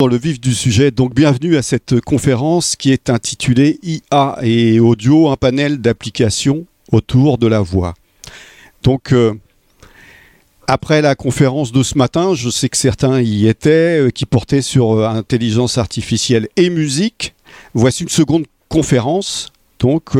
dans le vif du sujet. Donc bienvenue à cette conférence qui est intitulée IA et audio, un panel d'applications autour de la voix. Donc euh, après la conférence de ce matin, je sais que certains y étaient, euh, qui portaient sur euh, intelligence artificielle et musique. Voici une seconde conférence donc où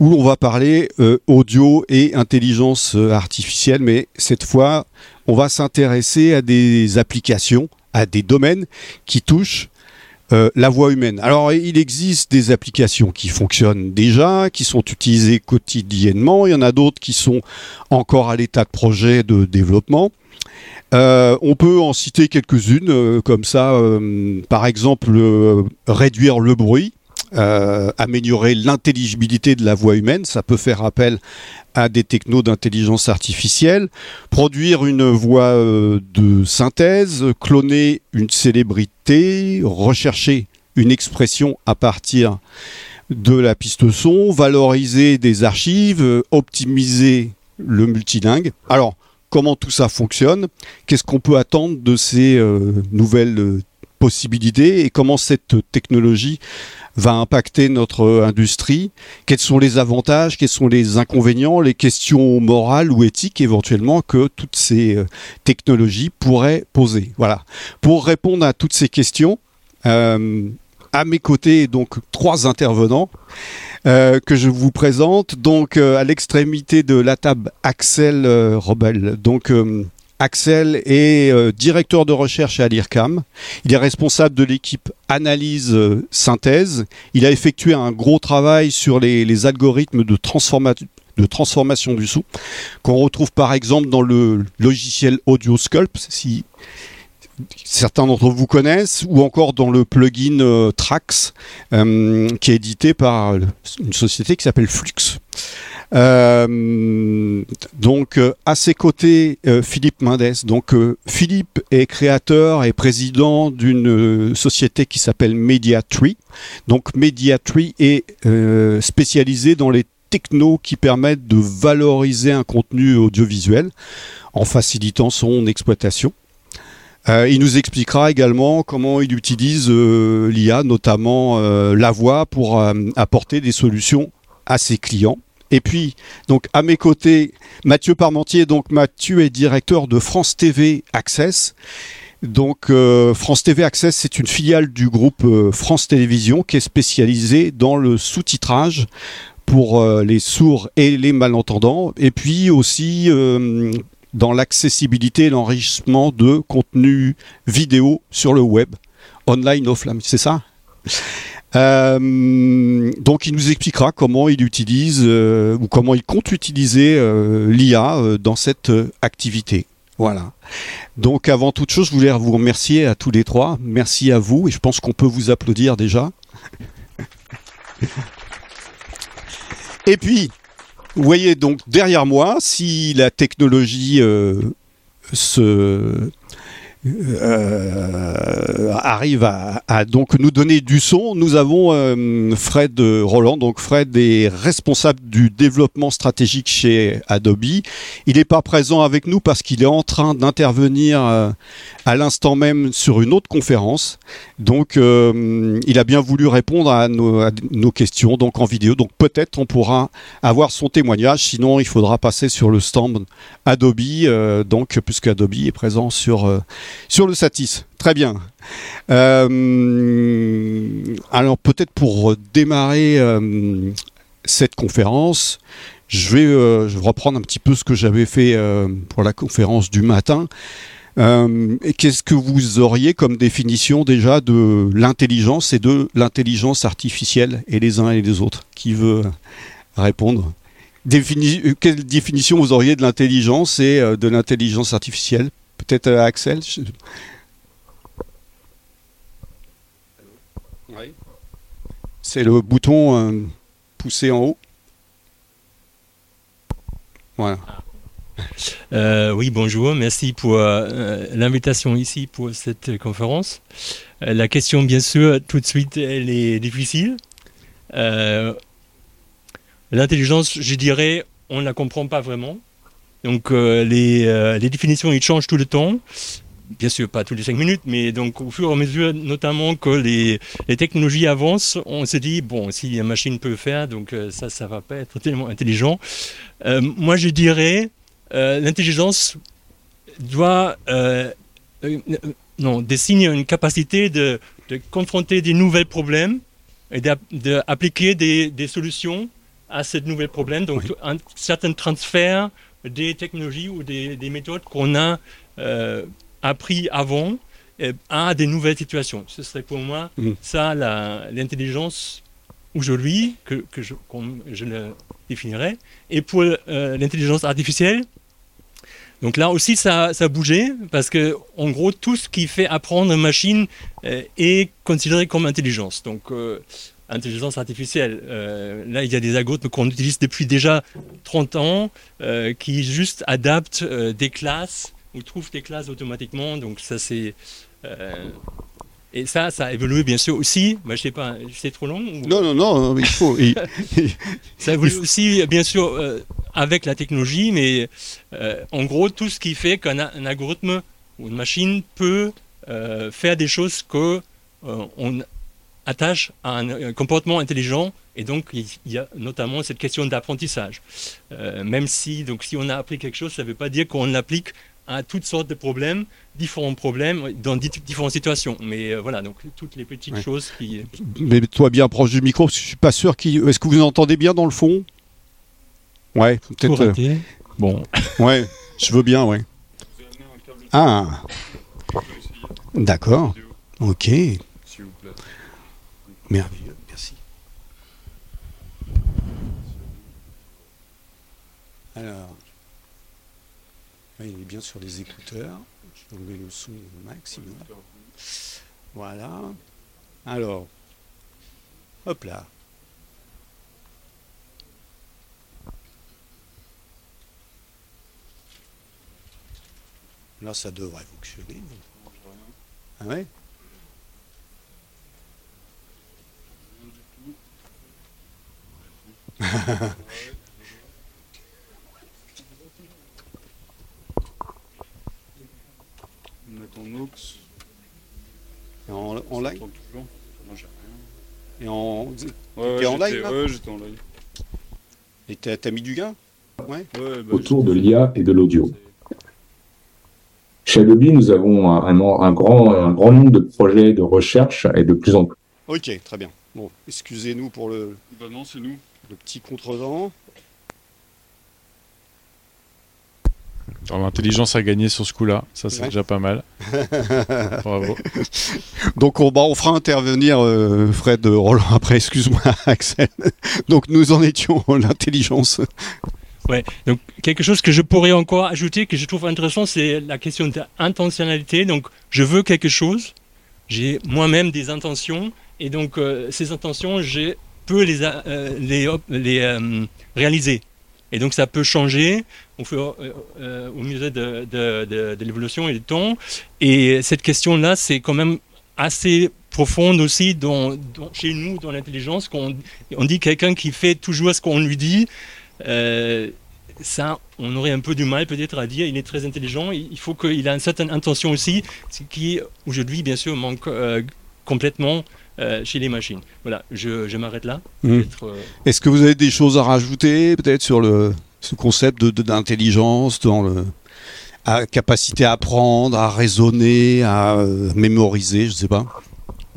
on va parler audio et intelligence artificielle, mais cette fois on va s'intéresser à des applications, à des domaines qui touchent euh, la voix humaine. Alors, il existe des applications qui fonctionnent déjà, qui sont utilisées quotidiennement. Il y en a d'autres qui sont encore à l'état de projet de développement. Euh, on peut en citer quelques-unes, euh, comme ça, par exemple, réduire le bruit. Améliorer l'intelligibilité de la voix humaine, ça peut faire appel à des technos d'intelligence artificielle, produire une voix euh, de synthèse, cloner une célébrité, rechercher une expression à partir de la piste son, valoriser des archives, optimiser le multilingue. Alors, comment tout ça fonctionne? Qu'est-ce qu'on peut attendre de ces euh, nouvelles euh, possibilités et comment cette technologie va impacter notre industrie, quels sont les avantages, quels sont les inconvénients, les questions morales ou éthiques éventuellement que toutes ces euh, technologies pourraient poser. Voilà. Pour répondre à toutes ces questions, euh, à mes côtés, donc trois intervenants. Euh, que je vous présente. Donc à l'extrémité de la table, Axel Robel. Donc Axel est euh, directeur de recherche à l'IRCAM. Il est responsable de l'équipe analyse euh. Il a effectué un gros travail sur les, algorithmes de, de transformation du son qu'on retrouve par exemple dans le logiciel AudioSculpt, si certains d'entre vous connaissent, ou encore dans le plugin euh, Trax, qui est édité par une société qui s'appelle Flux. Euh, donc euh, à ses côtés, euh, Philippe Mendes. Donc Philippe est créateur et président d'une société qui s'appelle Mediatree. Donc Mediatree est spécialisé dans les technos qui permettent de valoriser un contenu audiovisuel en facilitant son exploitation. il nous expliquera également comment il utilise l'IA, notamment la voix, pour apporter des solutions à ses clients. Et puis, donc à mes côtés, Mathieu Parmentier. Donc Mathieu est directeur de France TV Access. Donc euh, France TV Access, c'est une filiale du groupe euh, France Télévisions qui est spécialisée dans le sous-titrage pour euh, les sourds et les malentendants, et puis aussi dans l'accessibilité et l'enrichissement de contenu vidéo sur le web, online, offline, c'est ça? Euh, donc il nous expliquera comment il utilise euh, ou comment il compte utiliser euh, l'IA dans cette activité. Voilà. Donc avant toute chose, je voulais vous remercier à tous les trois. Merci à vous et je pense qu'on peut vous applaudir déjà. et puis, vous voyez donc derrière moi, si la technologie se euh, arrive à, donc nous donner du son. Nous avons euh, Fred Roland. Donc Fred est responsable du développement stratégique chez Adobe. Il n'est pas présent avec nous parce qu'il est en train d'intervenir euh, à l'instant même sur une autre conférence. Donc il a bien voulu répondre à nos, nos, questions donc en vidéo. Donc peut-être on pourra avoir son témoignage. Sinon il faudra passer sur le stand Adobe. donc puisque Adobe est présent sur sur le Satis, très bien. Euh, alors peut-être pour démarrer euh, cette conférence, je vais, euh, je vais, reprendre un petit peu ce que j'avais fait pour la conférence du matin. Qu'est-ce que vous auriez comme définition déjà de l'intelligence et de l'intelligence artificielle et les uns et les autres? Qui veut répondre? Quelle définition vous auriez de l'intelligence et de l'intelligence artificielle? Peut-être euh, Axel C'est le bouton euh, poussé en haut. Voilà. Euh, oui, bonjour. Merci pour l'invitation ici pour cette conférence. la question, bien sûr, tout de suite, elle est difficile. L'intelligence, je dirais, on ne la comprend pas vraiment. Donc euh, les, euh, les, définitions, ils changent tout le temps. bien sûr pas tous les cinq minutes, mais donc au fur et à mesure, notamment que les, les technologies avancent, on se dit bon, si la machine peut le faire, donc euh, ça, ça va pas être tellement intelligent. Moi, je dirais, l'intelligence doit non désigne une capacité de, de, confronter des nouveaux problèmes et d'appliquer des, des, solutions à ces nouveaux problèmes. Donc, un certain transfert des technologies ou des, des méthodes qu'on a appris avant à des nouvelles situations. Ce serait pour moi mm. ça l'intelligence aujourd'hui que, que je, je, le définirais. Et pour euh, l'intelligence artificielle, donc là aussi ça, ça, a bougé parce que en gros tout ce qui fait apprendre une machine euh, est considéré comme intelligence. Donc euh, intelligence artificielle. là, il y a des algorithmes qu'on utilise depuis déjà 30 ans qui juste adaptent des classes on trouve des classes automatiquement. Donc ça c'est euh, et ça, ça a évolué bien sûr aussi. Bah, je sais pas, c'est trop long Non, non, non, il faut. ça évolue aussi bien sûr euh, avec la technologie, mais euh, en gros tout ce qui fait qu'un algorithme ou une machine peut faire des choses que on attache à un, comportement intelligent et donc il y a notamment cette question d'apprentissage. même si donc si on a appris quelque chose, ça ne veut pas dire qu'on l'applique à toutes sortes de problèmes, différents problèmes dans différentes situations. Mais euh, voilà, donc toutes les petites choses qui. Mais toi bien proche du micro, parce que je suis pas sûr qui. Est-ce que vous entendez bien dans le fond? Ouais, peut-être. Euh, bon. Ouais, je veux bien, ouais. Ah. D'accord. Ok. Merveilleux, merci. Alors il est bien sur les écouteurs. Je vais enlever le son au maximum. Voilà. Alors, hop là. Là, ça devrait fonctionner. Ah ouais en aux. Et en, en live Non, j'ai rien. Et en. Ouais, ouais, en live Ouais, j'étais en live. Et t'as mis du gain Ouais. ouais bah, Autour de l'IA et de l'audio. Chez Adobe, nous avons un, un, grand, un grand nombre de projets de recherche et de plus en plus. Ok, très bien. Bon, excusez-nous pour le. Bah non, c'est nous. Le petit contretemps. L'intelligence a gagné sur ce coup-là, ça c'est déjà pas mal. Bravo. Donc on, bah, on fera intervenir euh, Fred Roland après, excuse-moi Axel. Donc nous en étions l'intelligence. Ouais, donc quelque chose que je pourrais encore ajouter, que je trouve intéressant, c'est la question d'intentionnalité. Donc je veux quelque chose, j'ai moi-même des intentions, et donc euh, ces intentions, je peux les, euh, les réaliser. Et donc ça peut changer au, euh, euh, au mesure de, de, l'évolution et du temps. Et cette question-là, c'est quand même assez profonde aussi chez nous, dans l'intelligence, qu'on on dit quelqu'un qui fait toujours ce qu'on lui dit. Euh, ça, on aurait un peu du mal peut-être à dire, il est très intelligent, il faut qu'il ait une certaine intention aussi, ce qui aujourd'hui bien sûr manque euh, complètement euh, chez les machines. Voilà, je, je m'arrête là. Mmh. Euh... Est-ce que vous avez des choses à rajouter peut-être sur le, ce concept d'intelligence, de, dans le à capacité à apprendre, à raisonner, à euh, mémoriser, je ne sais pas?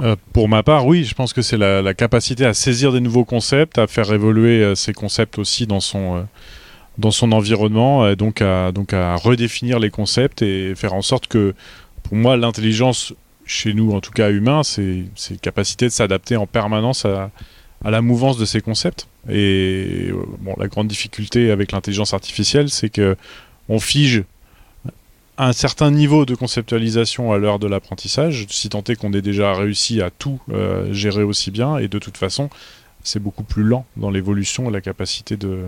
Euh, pour ma part, oui, je pense que c'est la, la, capacité à saisir des nouveaux concepts, à faire évoluer euh, ces concepts aussi dans son, euh, dans son environnement, et donc à, donc à redéfinir les concepts et faire en sorte que, pour moi, l'intelligence chez nous, en tout cas humain, c'est cette capacité de s'adapter en permanence à, la mouvance de ces concepts. Et bon, la grande difficulté avec l'intelligence artificielle, c'est que on fige un certain niveau de conceptualisation à l'heure de l'apprentissage, si tant est qu'on ait déjà réussi à tout euh, gérer aussi bien, et de toute façon, c'est beaucoup plus lent dans l'évolution et la capacité de,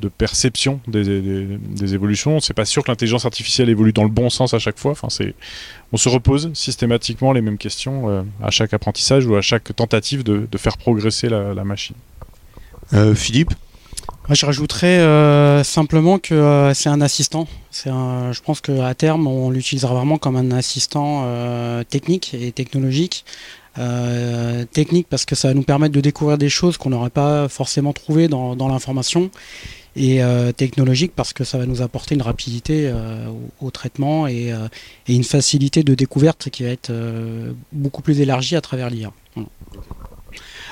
de perception des, des, des évolutions. C'est pas sûr que l'intelligence artificielle évolue dans le bon sens à chaque fois. Enfin, c'est, on se repose systématiquement les mêmes questions euh, à chaque apprentissage ou à chaque tentative de, de faire progresser la, la machine. Euh, Philippe? Je rajouterais euh, simplement que euh, c'est un assistant. C'est je pense qu'à terme, on l'utilisera vraiment comme un assistant euh, technique et technologique. technique parce que ça va nous permettre de découvrir des choses qu'on n'aurait pas forcément trouvées dans, l'information. Et technologique parce que ça va nous apporter une rapidité au, traitement et, une facilité de découverte qui va être beaucoup plus élargie à travers l'IA.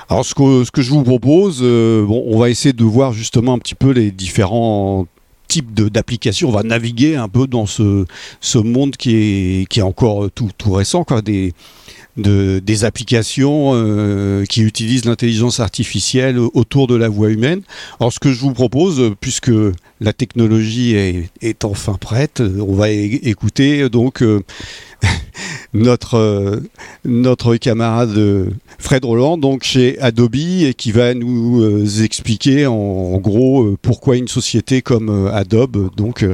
Alors ce que, ce que je vous propose, euh, bon, on va essayer de voir justement un petit peu les différents types d'applications. On va naviguer un peu dans ce, ce monde qui est, qui est encore tout, tout récent, quoi, des, de, des applications euh, qui utilisent l'intelligence artificielle autour de la voix humaine. Alors ce que je vous propose, puisque la technologie est, enfin prête, on va écouter donc euh, notre, euh, notre camarade Fred Roland, donc chez Adobe, et qui va nous expliquer en, gros pourquoi une société comme Adobe donc,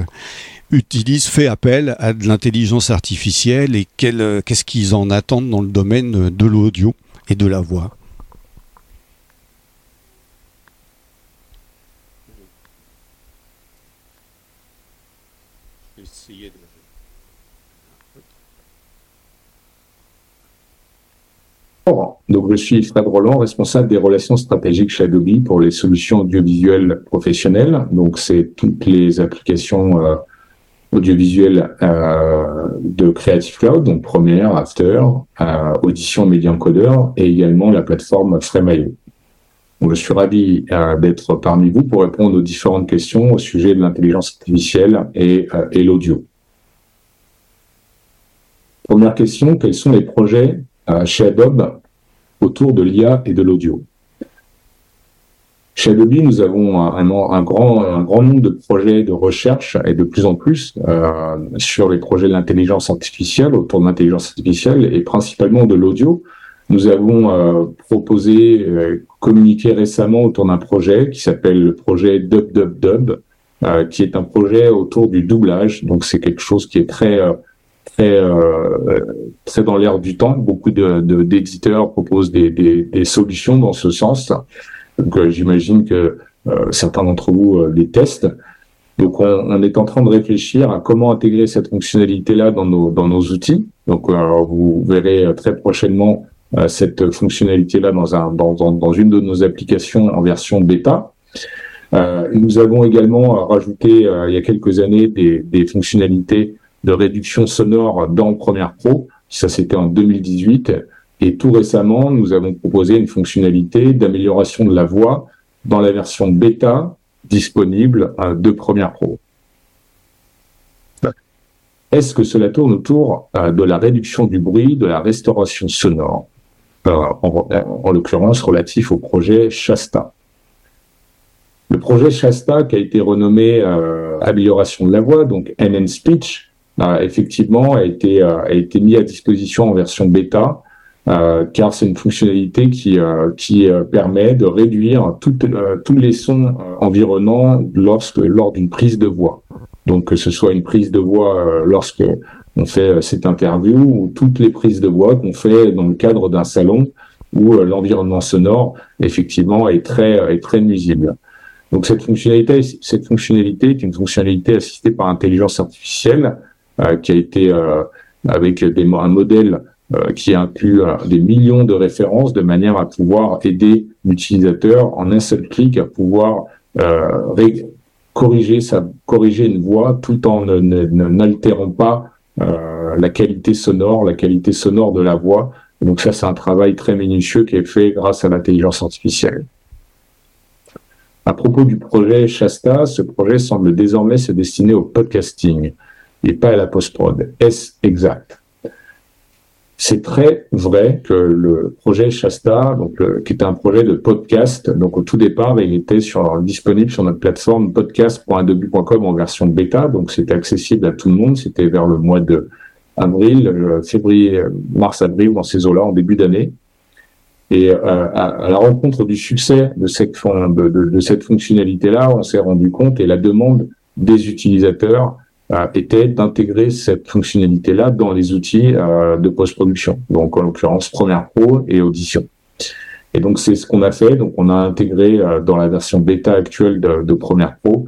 utilise, fait appel à de l'intelligence artificielle et qu'est-ce qu'ils en attendent dans le domaine de l'audio et de la voix. Donc, je suis Fred Roland, responsable des relations stratégiques chez Adobe pour les solutions audiovisuelles professionnelles. Donc, c'est toutes les applications euh, audiovisuelles euh, de Creative Cloud, donc Premiere, After, euh, Audition Media Encoder et également la plateforme Frame.io. je suis ravi euh, d'être parmi vous pour répondre aux différentes questions au sujet de l'intelligence artificielle et, euh, et l'audio. Première question, quels sont les projets chez Adobe autour de l'IA et de l'audio? Chez Adobe, nous avons un, grand, un grand nombre de projets de recherche et de plus en plus euh, sur les projets de l'intelligence artificielle, autour de l'intelligence artificielle et principalement de l'audio. Nous avons euh, proposé, euh, communiqué récemment autour d'un projet qui s'appelle le projet Dub Dub Dub, qui est un projet autour du doublage. Donc c'est quelque chose qui est très très euh, très dans l'air du temps. Beaucoup d'éditeurs proposent des, des, des, solutions dans ce sens. Donc euh, j'imagine que euh, certains d'entre vous les testent. Donc on, est en train de réfléchir à comment intégrer cette fonctionnalité-là dans nos outils. Donc vous verrez très prochainement cette fonctionnalité-là dans un dans, dans, dans, une de nos applications en version bêta. Euh, nous avons également rajouté il y a quelques années des, des fonctionnalités de réduction sonore dans Premiere Pro. Ça, c'était en 2018. Et tout récemment, nous avons proposé une fonctionnalité d'amélioration de la voix dans la version bêta disponible euh, de Premiere Pro. Est-ce que cela tourne autour euh, de la réduction du bruit, de la restauration sonore, euh, en, en l'occurrence relatif au projet Shasta Le projet Shasta, qui a été renommé Amélioration de la voix, donc NN Speech, effectivement a été, euh, a été mis à disposition en version bêta. Euh, car c'est une fonctionnalité qui, euh, qui permet de réduire tous les sons environnants lorsque lors d'une prise de voix. Donc que ce soit une prise de voix lorsque on fait cette interview ou toutes les prises de voix qu'on fait dans le cadre d'un salon où l'environnement sonore effectivement est très est très nuisible. Donc cette fonctionnalité cette fonctionnalité est une fonctionnalité assistée par intelligence artificielle euh, qui a été euh, avec des, un modèle euh, qui inclut des millions de références de manière à pouvoir aider l'utilisateur en un seul clic à pouvoir corriger sa corriger une voix tout en n'altérant pas euh, la qualité sonore, la qualité sonore de la voix. donc ça, c'est un travail très minutieux qui est fait grâce à l'intelligence artificielle. À propos du projet Shasta, ce projet semble désormais se destiner au podcasting et pas à la post-prod. Est-ce exact? C'est très vrai que le projet Shasta, donc qui était un projet de podcast, donc au tout départ, il était sur, disponible sur notre plateforme podcast.adobe.com en version bêta, donc c'était accessible à tout le monde. C'était vers le mois de avril, euh, février, mars-avril, dans ces eaux-là, en début d'année. Et euh, à, la rencontre du succès de cette, fonctionnalité-là, on s'est rendu compte et la demande des utilisateurs euh, était d'intégrer cette fonctionnalité-là dans les outils euh, de post-production, donc en l'occurrence Premiere Pro et Audition. Et donc c'est ce qu'on a fait. Donc on a intégré dans la version bêta actuelle de, Premiere Pro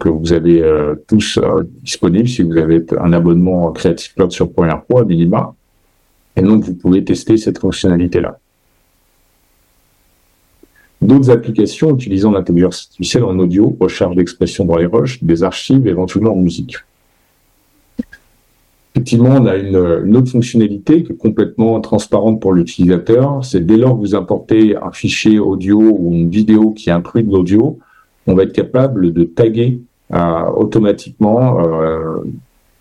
que vous avez tous disponible si vous avez un abonnement Creative Cloud sur Premiere Pro à minima. Et donc vous pouvez tester cette fonctionnalité là d'autres applications utilisant l'intelligence artificielle en audio, recherche d'expression dans les rushs, des archives, éventuellement en musique. Effectivement, on a une, autre fonctionnalité qui est complètement transparente pour l'utilisateur. C'est dès lors que vous importez un fichier audio ou une vidéo qui inclut de l'audio, on va être capable de taguer euh, automatiquement, euh,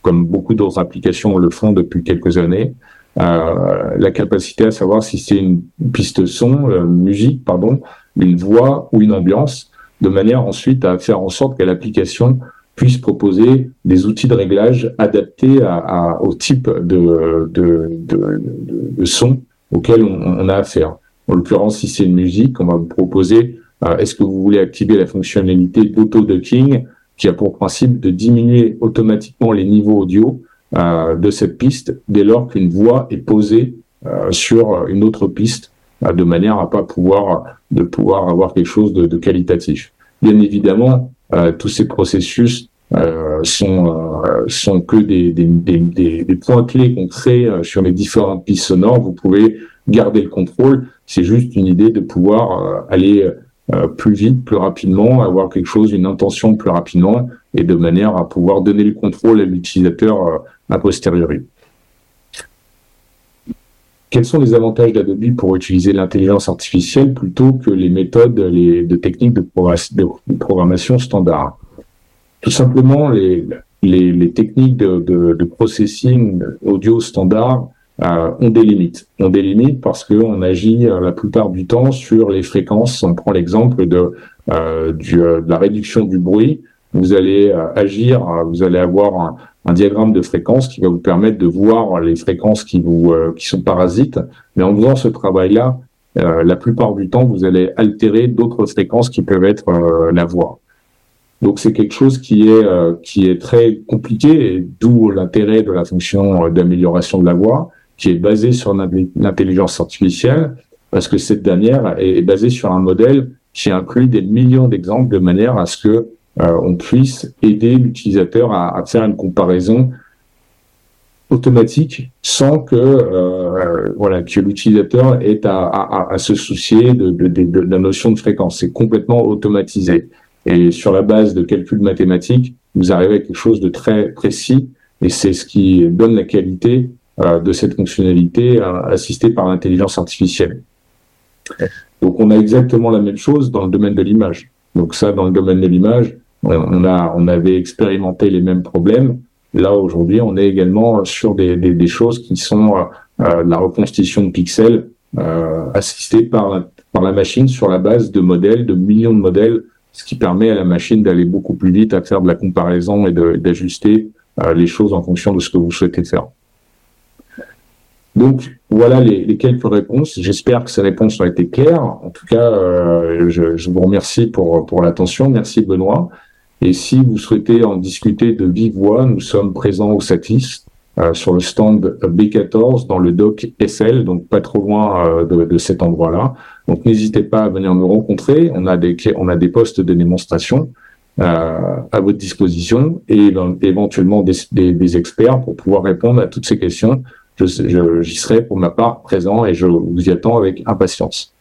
comme beaucoup d'autres applications le font depuis quelques années, euh, la capacité à savoir si c'est une piste son, musique, pardon, une voix ou une ambiance, de manière ensuite à faire en sorte que l'application puisse proposer des outils de réglage adaptés au type de, de, de, de son auquel on, a affaire. En l'occurrence, si c'est une musique, on va vous proposer euh, est-ce que vous voulez activer la fonctionnalité d'auto-ducking qui a pour principe de diminuer automatiquement les niveaux audio euh, de cette piste dès lors qu'une voix est posée euh, sur une autre piste de manière à pas pouvoir de avoir quelque chose de, qualitatif. Bien évidemment, tous ces processus euh, sont euh, sont que des, des, des, des points clés qu'on crée sur les différentes pistes sonores. Vous pouvez garder le contrôle. C'est juste une idée de pouvoir aller plus vite, plus rapidement, avoir quelque chose, une intention plus rapidement, et de manière à pouvoir donner le contrôle à l'utilisateur a posteriori. Quels sont les avantages d'Adobe pour utiliser l'intelligence artificielle plutôt que les méthodes les, de techniques de, programmation standard? Tout simplement, les, techniques de, processing audio standard euh, ont des limites. Ont des limites parce qu'on agit euh, la plupart du temps sur les fréquences. On prend l'exemple de, euh, de la réduction du bruit. Vous allez agir, vous allez avoir un, diagramme de fréquences qui va vous permettre de voir les fréquences qui vous euh, qui sont parasites. Mais en faisant ce travail-là, euh, la plupart du temps, vous allez altérer d'autres fréquences qui peuvent être euh, la voix. Donc c'est quelque chose qui est qui est très compliqué, et d'où l'intérêt de la fonction d'amélioration de la voix, qui est basée sur l'intelligence artificielle, parce que cette dernière est basée sur un modèle qui inclut des millions d'exemples de manière à ce que euh, on puisse aider l'utilisateur à, faire une comparaison automatique sans que euh, voilà que l'utilisateur ait à, se soucier de, la notion de fréquence. C'est complètement automatisé. Et sur la base de calculs mathématiques, vous arrivez à quelque chose de très précis et c'est ce qui donne la qualité euh, de cette fonctionnalité euh, assistée par l'intelligence artificielle. Donc on a exactement la même chose dans le domaine de l'image. Donc ça, dans le domaine de l'image, on, a, on avait expérimenté les mêmes problèmes. Là, aujourd'hui, on est également sur des, des, choses qui sont euh, euh la reconstitution de pixels euh, assistée par, par la machine sur la base de modèles, de millions de modèles, ce qui permet à la machine d'aller beaucoup plus vite, à faire de la comparaison et d'ajuster euh, les choses en fonction de ce que vous souhaitez faire. Donc voilà les, les quelques réponses. J'espère que ces réponses ont été claires. En tout cas, euh, je, je, vous remercie pour, pour l'attention. Merci Benoît. Et si vous souhaitez en discuter de vive voix, nous sommes présents au SATIS euh, sur le stand B14 dans le doc SL, donc pas trop loin euh, de, de, cet endroit-là. Donc n'hésitez pas à venir nous rencontrer. On a des on a des postes de démonstration euh, à votre disposition et éventuellement des, des, experts pour pouvoir répondre à toutes ces questions. Je, je, j'y serai pour ma part présent et je vous y attends avec impatience.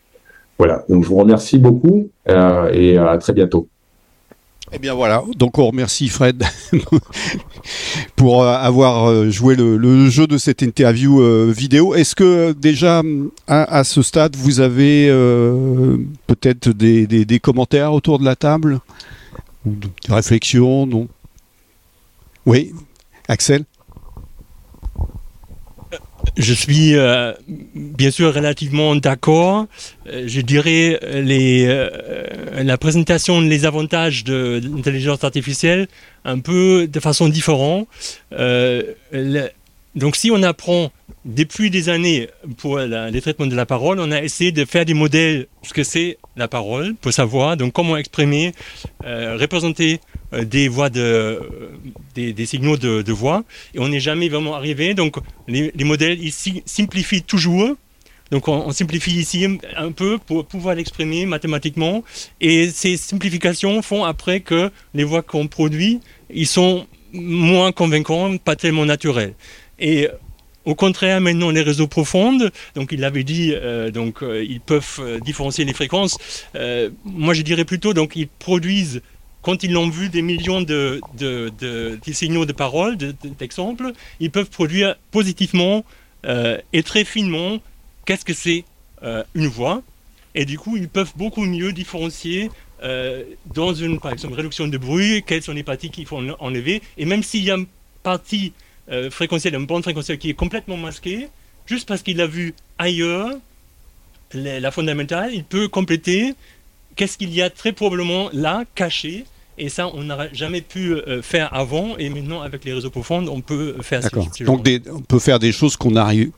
Voilà. Donc je vous remercie beaucoup euh, et à très bientôt. Eh bien voilà, donc on remercie Fred pour euh, avoir euh, joué le, jeu de cette interview euh, vidéo. Est-ce que déjà à, ce stade vous avez peut-être des, des, commentaires autour de la table? Des réflexions Non? Oui, Axel? Je suis euh, bien sûr relativement d'accord. Euh, je dirais euh, la présentation les avantages de, l'intelligence artificielle un peu de façon différente. donc si on apprend depuis des années pour les traitements de la parole, on a essayé de faire des modèles ce que c'est la parole pour savoir donc comment exprimer, représenter euh, des voix de, euh, des, signaux de, voix et on n'est jamais vraiment arrivé. Donc les, les modèles ils simplifient toujours Donc on, simplifie ici un peu pour pouvoir l'exprimer mathématiquement. Et ces simplifications font après que les voix qu'on produit, ils sont moins convaincants, pas tellement naturels. Et au contraire, maintenant, les réseaux profonds, donc il l'avait dit, euh, donc euh, ils peuvent euh, différencier les fréquences. moi, je dirais plutôt, donc ils produisent, quand ils l'ont vu, des millions de, signaux de parole, d'exemples, ils peuvent produire positivement et très finement qu'est-ce que c'est une voix. Et du coup, ils peuvent beaucoup mieux différencier dans une, par exemple, réduction de bruit, quelles sont les parties qu'il faut enlever. Et même s'il y a une partie euh, fréquentiel, une bande fréquentielle qui est complètement masquée, juste parce qu'il a vu ailleurs la fondamentale, il peut compléter qu'est-ce qu'il y a très probablement là, caché. Et ça, on n'aurait jamais pu euh, faire avant, et maintenant avec les réseaux profonds, on peut faire. D'accord. Donc, on peut faire des choses qu'on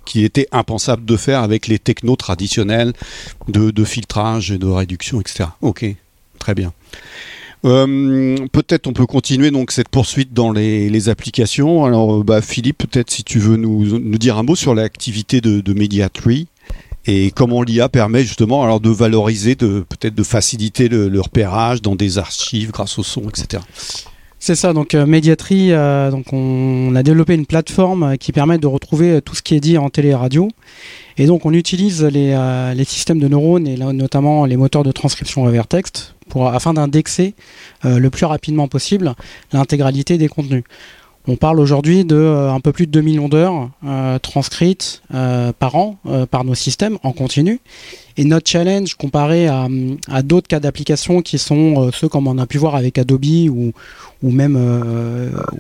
qui étaient impensables de faire avec les technos traditionnels de, de filtrage et de réduction, etc. Ok, très bien. Euh, peut-être on peut continuer donc cette poursuite dans les, applications. Alors bah, Philippe, peut-être si tu veux nous, dire un mot sur l'activité de, de Mediatree et comment l'IA permet justement alors de valoriser, de peut-être de faciliter le, repérage dans des archives grâce au son, etc. C'est ça, donc euh, euh, donc on, a développé une plateforme qui permet de retrouver tout ce qui est dit en télé et radio. Et donc on utilise les, les systèmes de neurones et notamment les moteurs de transcription vers texte afin d'indexer euh, le plus rapidement possible l'intégralité des contenus. On parle aujourd'hui de euh, un peu plus de 2 millions d'heures euh, transcrites par an par nos systèmes en continu. Et notre challenge comparé à, d'autres cas d'application qui sont ceux comme on a pu voir avec Adobe même,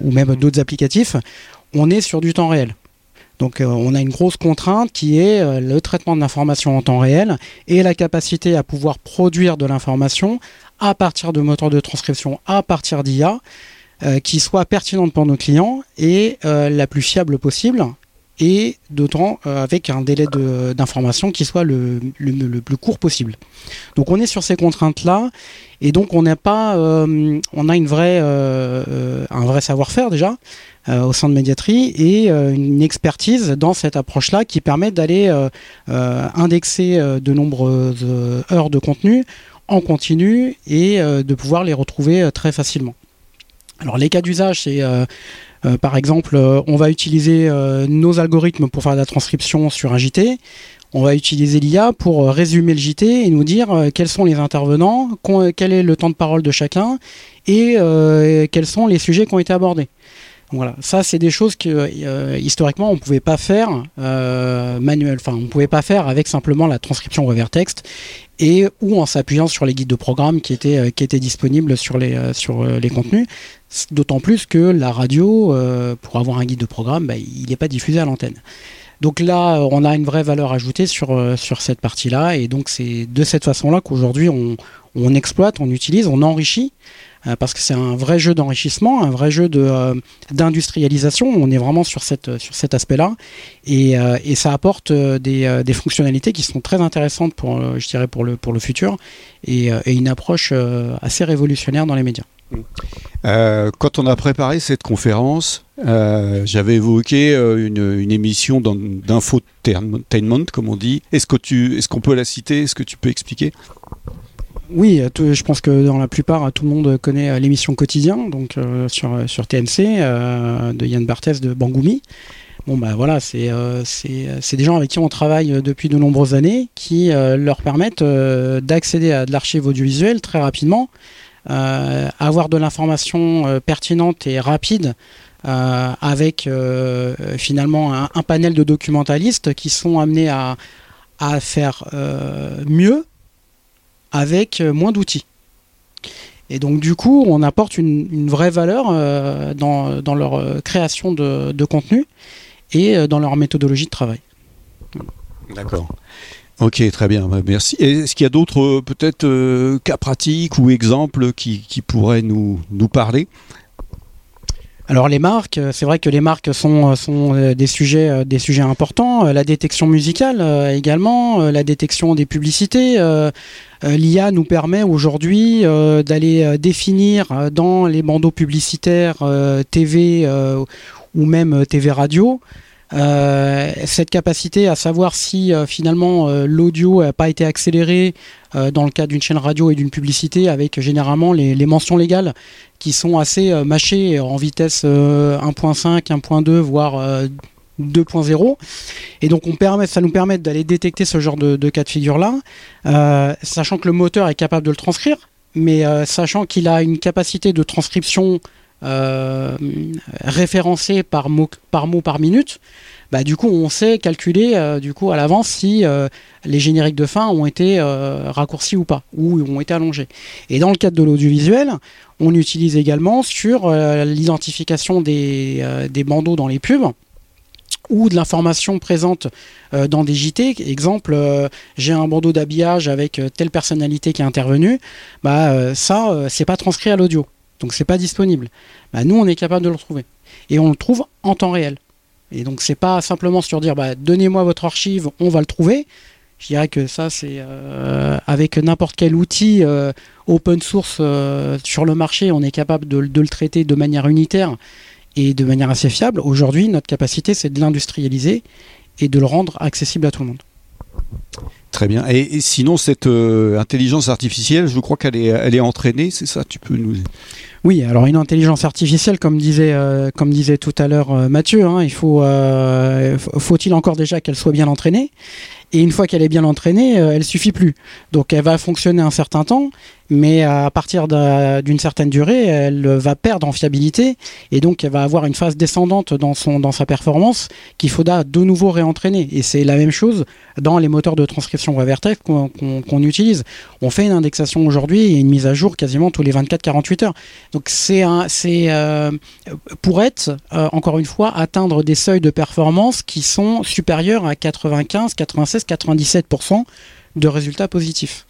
ou même d'autres applicatifs, on est sur du temps réel. Donc euh, on a une grosse contrainte qui est euh, le traitement de l'information en temps réel et la capacité à pouvoir produire de l'information à partir de moteurs de transcription, à partir d'IA, euh, qui soit pertinente pour nos clients et la plus fiable possible et d'autant avec un délai d'information qui soit le, plus court possible. Donc on est sur ces contraintes-là et donc on pas, a un vrai savoir-faire déjà, euh, au sein de médiatrie et euh, une expertise dans cette approche-là qui permet d'aller euh, indexer de nombreuses heures de contenu en continu et de pouvoir les retrouver très facilement. Alors les cas d'usage, c'est par exemple, on va utiliser nos algorithmes pour faire de la transcription sur un JT. On va utiliser l'IA pour résumer le JT et nous dire quels sont les intervenants, quel est le temps de parole de chacun et quels sont les sujets qui ont été abordés. Voilà, ça c'est des choses que euh, historiquement on pouvait pas faire euh, manuel, enfin on pouvait pas faire avec simplement la transcription revers texte et ou en s'appuyant sur les guides de programme qui étaient euh, disponibles sur les les contenus. D'autant plus que la radio, pour avoir un guide de programme, bah, il n'est pas diffusé à l'antenne. Donc là, on a une vraie valeur ajoutée sur, cette partie-là. Et donc c'est de cette façon-là qu'aujourd'hui on, exploite, on utilise, on enrichit euh, parce que c'est un vrai jeu d'enrichissement, un vrai jeu euh, d'industrialisation. On est vraiment sur, cette, sur cet aspect-là. Et, euh, ça apporte des, fonctionnalités qui sont très intéressantes pour, je dirais pour, le, pour le futur et, une approche assez révolutionnaire dans les médias. quand on a préparé cette conférence, j'avais évoqué une, une, émission d'infotainment, comme on dit. Est-ce, que tu, est-ce qu'on peut la citer? Est-ce que tu peux expliquer? Oui, je pense que dans la plupart, tout le monde connaît euh, l'émission Quotidien, donc euh, sur, euh, TMC, de Yann Barthès de Bangoumi. Bon, bah voilà, c'est des gens avec qui on travaille depuis de nombreuses années qui leur permettent d'accéder à de l'archive audiovisuelle très rapidement, avoir de l'information pertinente et rapide avec finalement un, panel de documentalistes qui sont amenés à faire mieux avec euh, moins d'outils. Et donc du coup, on apporte une, vraie valeur euh, dans, leur euh, création de, contenu et dans leur méthodologie de travail. D'accord. Ok, très bien, bah, merci. Est-ce qu'il y a d'autres peut-être cas pratiques ou exemples qui, pourraient nous, nous parler? Alors les marques, c'est vrai que les marques sont, sont des, sujets, des sujets importants. La détection musicale également, la détection des publicités. L'IA nous permet aujourd'hui d'aller définir dans les bandeaux publicitaires TV ou même TV radio cette capacité à savoir si finalement l'audio n'a pas été accéléré dans le cas d'une chaîne radio et d'une publicité avec généralement les, les, mentions légales qui sont assez mâchées en vitesse 1.5, 1.2, voire 2.0 et donc on permet, ça nous permet d'aller détecter ce genre de, cas de figure là euh, sachant que le moteur est capable de le transcrire mais euh, sachant qu'il a une capacité de transcription euh, référencée par mot, par mot par minute. Bah, du coup on sait calculer du coup à l'avance si les génériques de fin ont été raccourcis ou pas ou ont été allongés. Et dans le cadre de l'audiovisuel on utilise également sur l'identification des, des bandeaux dans les pubs ou de l'information présente euh, dans des JT. Exemple, euh, j'ai un bandeau d'habillage avec euh, telle personnalité qui est intervenue. Bah, ça, c'est pas transcrit à l'audio. Donc c'est pas disponible. Bah, nous, on est capable de le retrouver. Et on le trouve en temps réel. Et donc c'est pas simplement sur dire bah, donnez-moi votre archive, on va le trouver. Je dirais que ça, c'est avec n'importe quel outil open source sur le marché, on est capable de, le traiter de manière unitaire et de manière assez fiable. Aujourd'hui, notre capacité, c'est de l'industrialiser et de le rendre accessible à tout le monde. Très bien. Et, sinon, cette euh, intelligence artificielle, je crois qu'elle est, elle est entraînée, c'est ça Tu peux nous. Oui, alors une intelligence artificielle, comme disait, euh, comme disait tout à l'heure euh, Mathieu, hein, il faut, faut-il encore déjà qu'elle soit bien entraînée? Et une fois qu'elle est bien entraînée, elle suffit plus. Donc, elle va fonctionner un certain temps, mais à partir d'une certaine durée, elle va perdre en fiabilité et donc elle va avoir une phase descendante dans, son, dans sa performance qu'il faudra de nouveau réentraîner. Et c'est la même chose dans les moteurs de transcription web qu'on utilise. On fait une indexation aujourd'hui et une mise à jour quasiment tous les 24-48 heures. Donc c'est euh, pour être, euh, encore une fois, atteindre des seuils de performance qui sont supérieurs à 95, 96, 97% de résultats positifs.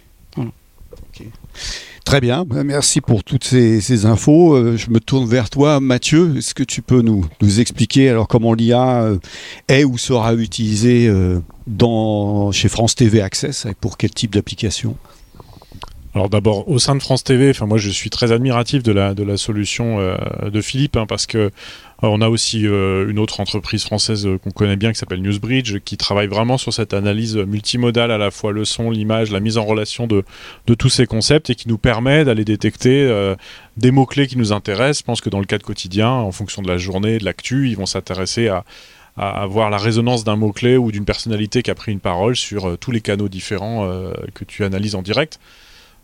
Très bien, bah, merci pour toutes ces, infos. Euh, je me tourne vers toi, Mathieu. Est-ce que tu peux nous, nous expliquer alors comment l'IA euh, est ou sera utilisée euh, dans, chez France TV Access et pour quel type d'application? Alors d'abord au sein de France TV, enfin moi je suis très admiratif de la de la solution de Philippe hein, parce que on a aussi euh, une autre entreprise française euh, qu'on connaît bien qui s'appelle Newsbridge, qui travaille vraiment sur cette analyse multimodale, à la fois le son, l'image, la mise en relation de, tous ces concepts et qui nous permet d'aller détecter euh, des mots-clés qui nous intéressent. Je pense que dans le cas de quotidien, en fonction de la journée, de l'actu, ils vont s'intéresser à, à, voir la résonance d'un mot-clé ou d'une personnalité qui a pris une parole sur tous les canaux différents que tu analyses en direct.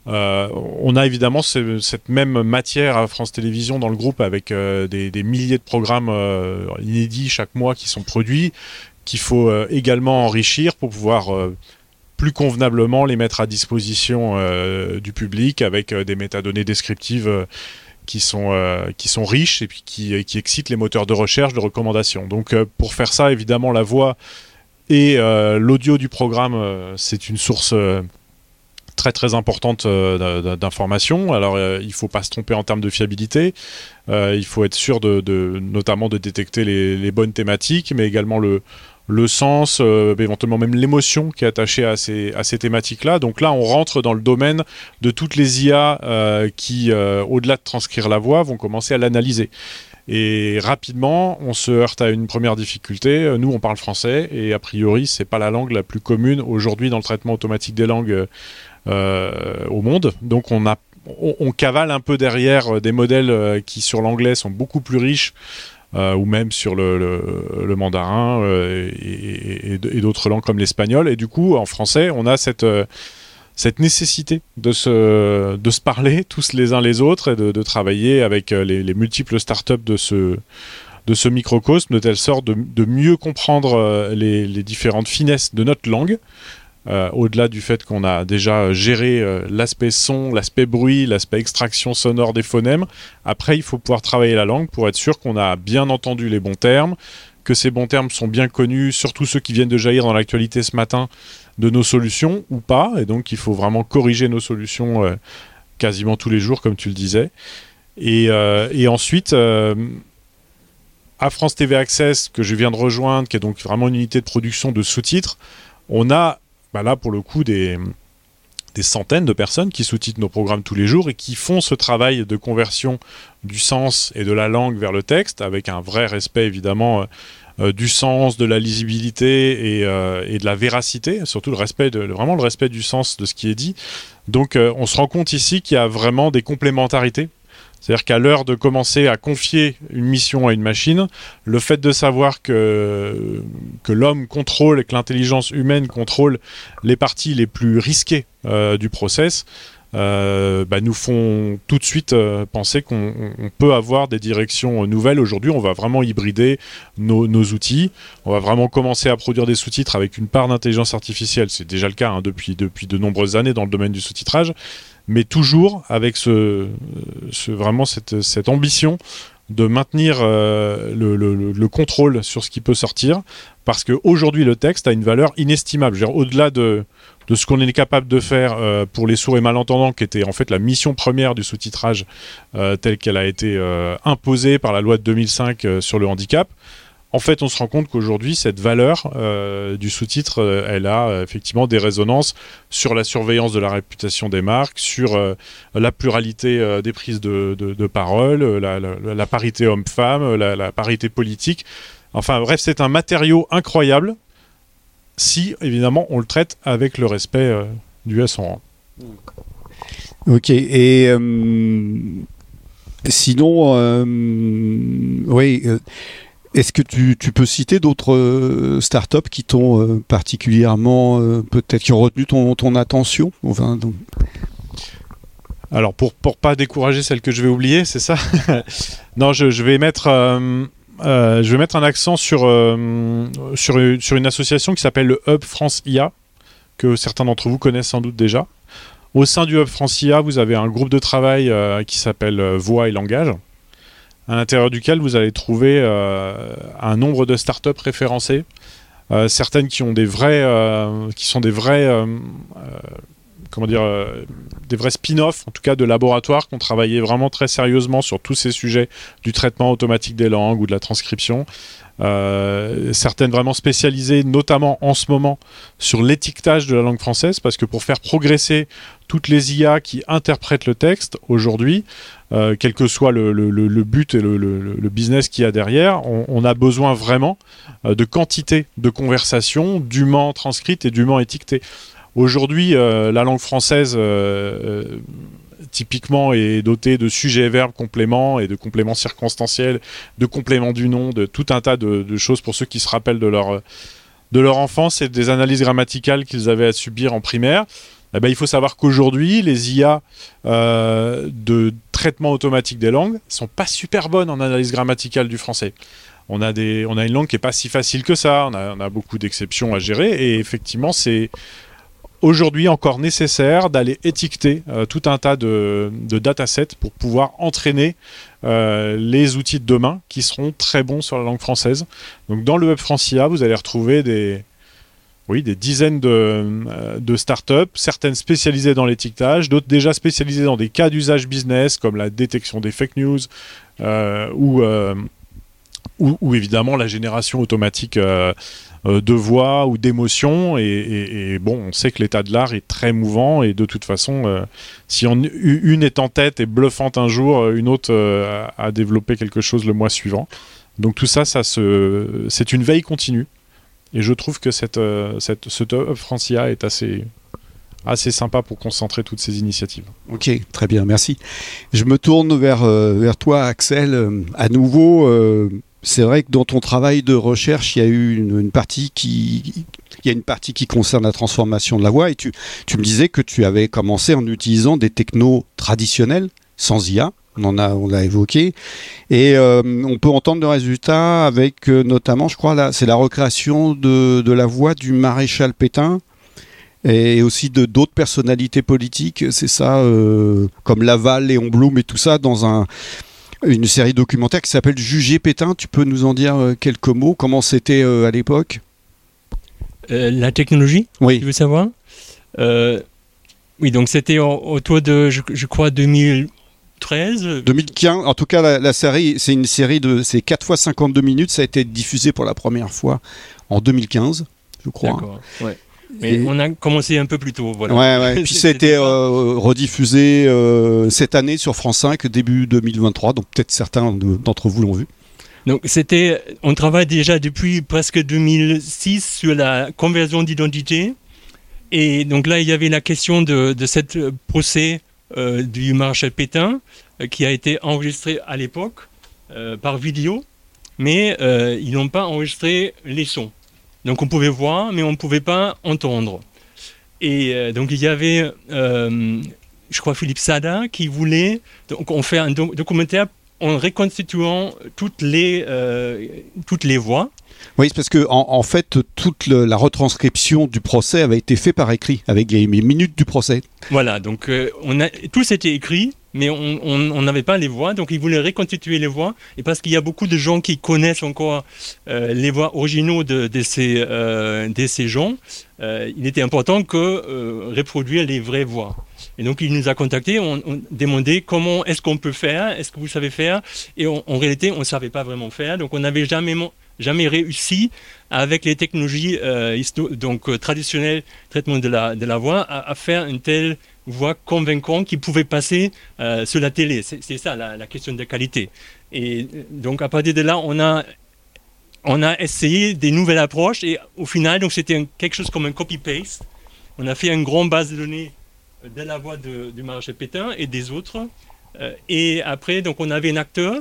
Euh, on a évidemment cette même matière à France Télévisions dans le groupe avec euh, des, milliers de programmes euh, inédits chaque mois qui sont produits, qu'il faut également enrichir pour pouvoir plus convenablement les mettre à disposition du public avec des métadonnées descriptives qui sont, riches et qui, qui, excitent les moteurs de recherche, de recommandation. Donc pour faire ça, évidemment, la voix et l'audio du programme, c'est une source très très importante euh, d'informations. Alors il euh, il faut pas se tromper en termes de fiabilité. Euh, il faut être sûr de, notamment de détecter les, bonnes thématiques, mais également le, le sens, éventuellement même l'émotion qui est attachée à ces, à ces thématiques-là. Donc là, on rentre dans le domaine de toutes les IA qui, au-delà de transcrire la voix, vont commencer à l'analyser. Et rapidement, on se heurte à une première difficulté. Nous, on parle français et a priori, c'est pas la langue la plus commune aujourd'hui dans le traitement automatique des langues au monde. Donc on a on, cavale un peu derrière euh, des modèles euh, qui sur l'anglais sont beaucoup plus riches ou même sur le, mandarin et, d'autres langues comme l'espagnol. Et du coup, en français, on a cette, cette nécessité de se, de se parler tous les uns les autres et de, travailler avec les, multiples startups de ce, de ce microcosme de telle sorte de, mieux comprendre les, les, différentes finesses de notre langue euh, au-delà du fait qu'on a déjà géré euh, l'aspect son, l'aspect bruit, l'aspect extraction sonore des phonèmes, après il faut pouvoir travailler la langue pour être sûr qu'on a bien entendu les bons termes, que ces bons termes sont bien connus, surtout ceux qui viennent de jaillir dans l'actualité ce matin de nos solutions ou pas, et donc il faut vraiment corriger nos solutions euh, quasiment tous les jours comme tu le disais. Et, et ensuite, à France TV Access, que je viens de rejoindre, qui est donc vraiment une unité de production de sous-titres, on a bah là, pour le coup, des, centaines de personnes qui sous-titrent nos programmes tous les jours et qui font ce travail de conversion du sens et de la langue vers le texte, avec un vrai respect évidemment du sens, de la lisibilité et, et, de la véracité, surtout le respect vraiment le respect du sens de ce qui est dit. Donc on se rend compte ici qu'il y a vraiment des complémentarités c'est-à-dire qu'à l'heure de commencer à confier une mission à une machine, le fait de savoir que, que l'homme contrôle et que l'intelligence humaine contrôle les parties les plus risquées euh, du process, euh, bah, nous font tout de suite euh, penser qu'on peut avoir des directions nouvelles. Aujourd'hui, on va vraiment hybrider nos, outils. On va vraiment commencer à produire des sous-titres avec une part d'intelligence artificielle. C'est déjà le cas hein, depuis, depuis de nombreuses années dans le domaine du sous-titrage mais toujours avec vraiment cette, ambition de maintenir euh, le, le, contrôle sur ce qui peut sortir, parce qu'aujourd'hui le texte a une valeur inestimable. Au-delà de, de, ce qu'on est capable de faire euh, pour les sourds et malentendants, qui était en fait la mission première du sous-titrage euh, telle qu'elle a été imposée par la loi de 2005 sur le handicap, en fait, on se rend compte qu'aujourd'hui, cette valeur euh, du sous-titre, euh, elle a euh, effectivement des résonances sur la surveillance de la réputation des marques, sur la pluralité des prises de, parole, la, parité homme-femme, la, parité politique. Enfin bref, c'est un matériau incroyable si, évidemment, on le traite avec le respect du S en Ok, et sinon, oui est-ce que tu, peux citer d'autres euh, startups qui t'ont euh, particulièrement, euh, peut-être, qui ont retenu ton, attention? Alors, pour ne pas décourager celle que je vais oublier, c'est ça? Non, je, vais mettre, un accent sur, sur, sur une association qui s'appelle le Hub France IA, que certains d'entre vous connaissent sans doute déjà. Au sein du Hub France IA, vous avez un groupe de travail qui s'appelle Voix et Langage à l'intérieur duquel vous allez trouver euh, un nombre de startups référencées, euh, certaines qui ont des vrais, euh, qui sont des vrais, comment dire, des vrais spin-offs, en tout cas de laboratoires qui ont travaillé vraiment très sérieusement sur tous ces sujets du traitement automatique des langues ou de la transcription. certaines vraiment spécialisées, notamment en ce moment, sur l'étiquetage de la langue française, parce que pour faire progresser toutes les IA qui interprètent le texte aujourd'hui, euh, quel que soit le, but et le, business qu'il y a derrière, on, a besoin vraiment euh, de quantité de conversations dûment transcrites et dûment étiquetées. Aujourd'hui, euh, la langue française typiquement est dotée de sujets, verbes, compléments et de compléments circonstanciels, de compléments du nom, de tout un tas de, choses pour ceux qui se rappellent de leur enfance et des analyses grammaticales qu'ils avaient à subir en primaire. Eh ben, il faut savoir qu'aujourd'hui, les IA euh, de traitement automatique des langues sont pas super bonnes en analyse grammaticale du français. On a, une langue qui est pas si facile que ça, on a, beaucoup d'exceptions à gérer, et effectivement, c'est aujourd'hui encore nécessaire d'aller étiqueter euh, tout un tas de, de datasets pour pouvoir entraîner euh, les outils de demain qui seront très bons sur la langue française. Donc dans le Web Francia, vous allez retrouver des, oui, des dizaines de, euh, de startups, certaines spécialisées dans l'étiquetage, d'autres déjà spécialisées dans des cas d'usage business comme la détection des fake news euh, euh, ou, évidemment la génération automatique de voix ou d'émotions. Et, bon, on sait que l'état de l'art est très mouvant et de toute façon, si une est en tête et bluffante un jour, une autre a développé quelque chose le mois suivant. Donc tout ça, c'est une veille continue. Et je trouve que cette, euh, cette, ce Top Francia est assez, assez sympa pour concentrer toutes ces initiatives. Ok, très bien, merci. Je me tourne vers, euh, vers toi, Axel. Euh, à nouveau, c'est vrai que dans ton travail de recherche, il y a eu une, partie qui, il y a une partie qui concerne la transformation de la voix. Et tu, tu me disais que tu avais commencé en utilisant des technos traditionnels, sans IA on en a, on l'a évoqué. Et euh, on peut entendre le résultat avec euh, notamment, je crois, là, c'est la recréation de, la voix du maréchal Pétain et aussi de d'autres personnalités politiques. C'est ça, euh, comme Laval, Léon Blum et tout ça, dans un, une série documentaire qui s'appelle Juger Pétain. Tu peux nous en dire quelques mots? Comment c'était à l'époque? La technologie? Oui. Tu veux savoir? Oui, donc c'était autour de, je, je crois, 2000. 2013 2015, en tout cas la, série, c'est une série de c'est 4 fois 52 minutes, ça a été diffusé pour la première fois en 2015, je crois. D'accord. Mais on a commencé un peu plus tôt. Voilà. Ouais, ouais. Puis ça a été euh, rediffusé euh, cette année sur France 5, début 2023, donc peut-être certains d'entre vous l'ont vu. Donc c'était, on travaille déjà depuis presque 2006 sur la conversion d'identité. Et donc là, il y avait la question de, de cette procès euh, du maréchal Pétain euh, qui a été enregistré à l'époque euh, par vidéo, mais ils n'ont pas enregistré les sons. Donc on pouvait voir, mais on ne pouvait pas entendre. Et donc il y avait, je crois, Philippe Sada qui voulait, donc on fait un do- documentaire en reconstituant toutes les, euh, toutes les voix. Oui, c'est parce que en, en fait, toute le- la retranscription du procès avait été faite par écrit, avec les minutes du procès. Voilà, donc euh, on a, tout c'était écrit, mais on n'avait pas les voix, donc ils voulaient reconstituer les voix. Et parce qu'il y a beaucoup de gens qui connaissent encore euh, les voix originaux de, de ces, de ces gens, il était important que reproduire les vraies voix. Et donc il nous a contactés, on, on demandait comment est-ce qu'on peut faire, est-ce que vous savez faire, et en réalité on ne savait pas vraiment faire, donc on n'avait jamais jamais réussi avec les technologies euh, donc euh, traditionnelles traitement de la voix à, faire une telle voix convaincante qui pouvait passer euh, sur la télé. C'est ça la, question de qualité. Et donc à partir de là, on a on a essayé des nouvelles approches et au final, c'était quelque chose comme un copy-paste. On a fait une grande base de données de la voix de- du maréchal Pétain et des autres. Euh, et après, donc on avait un acteur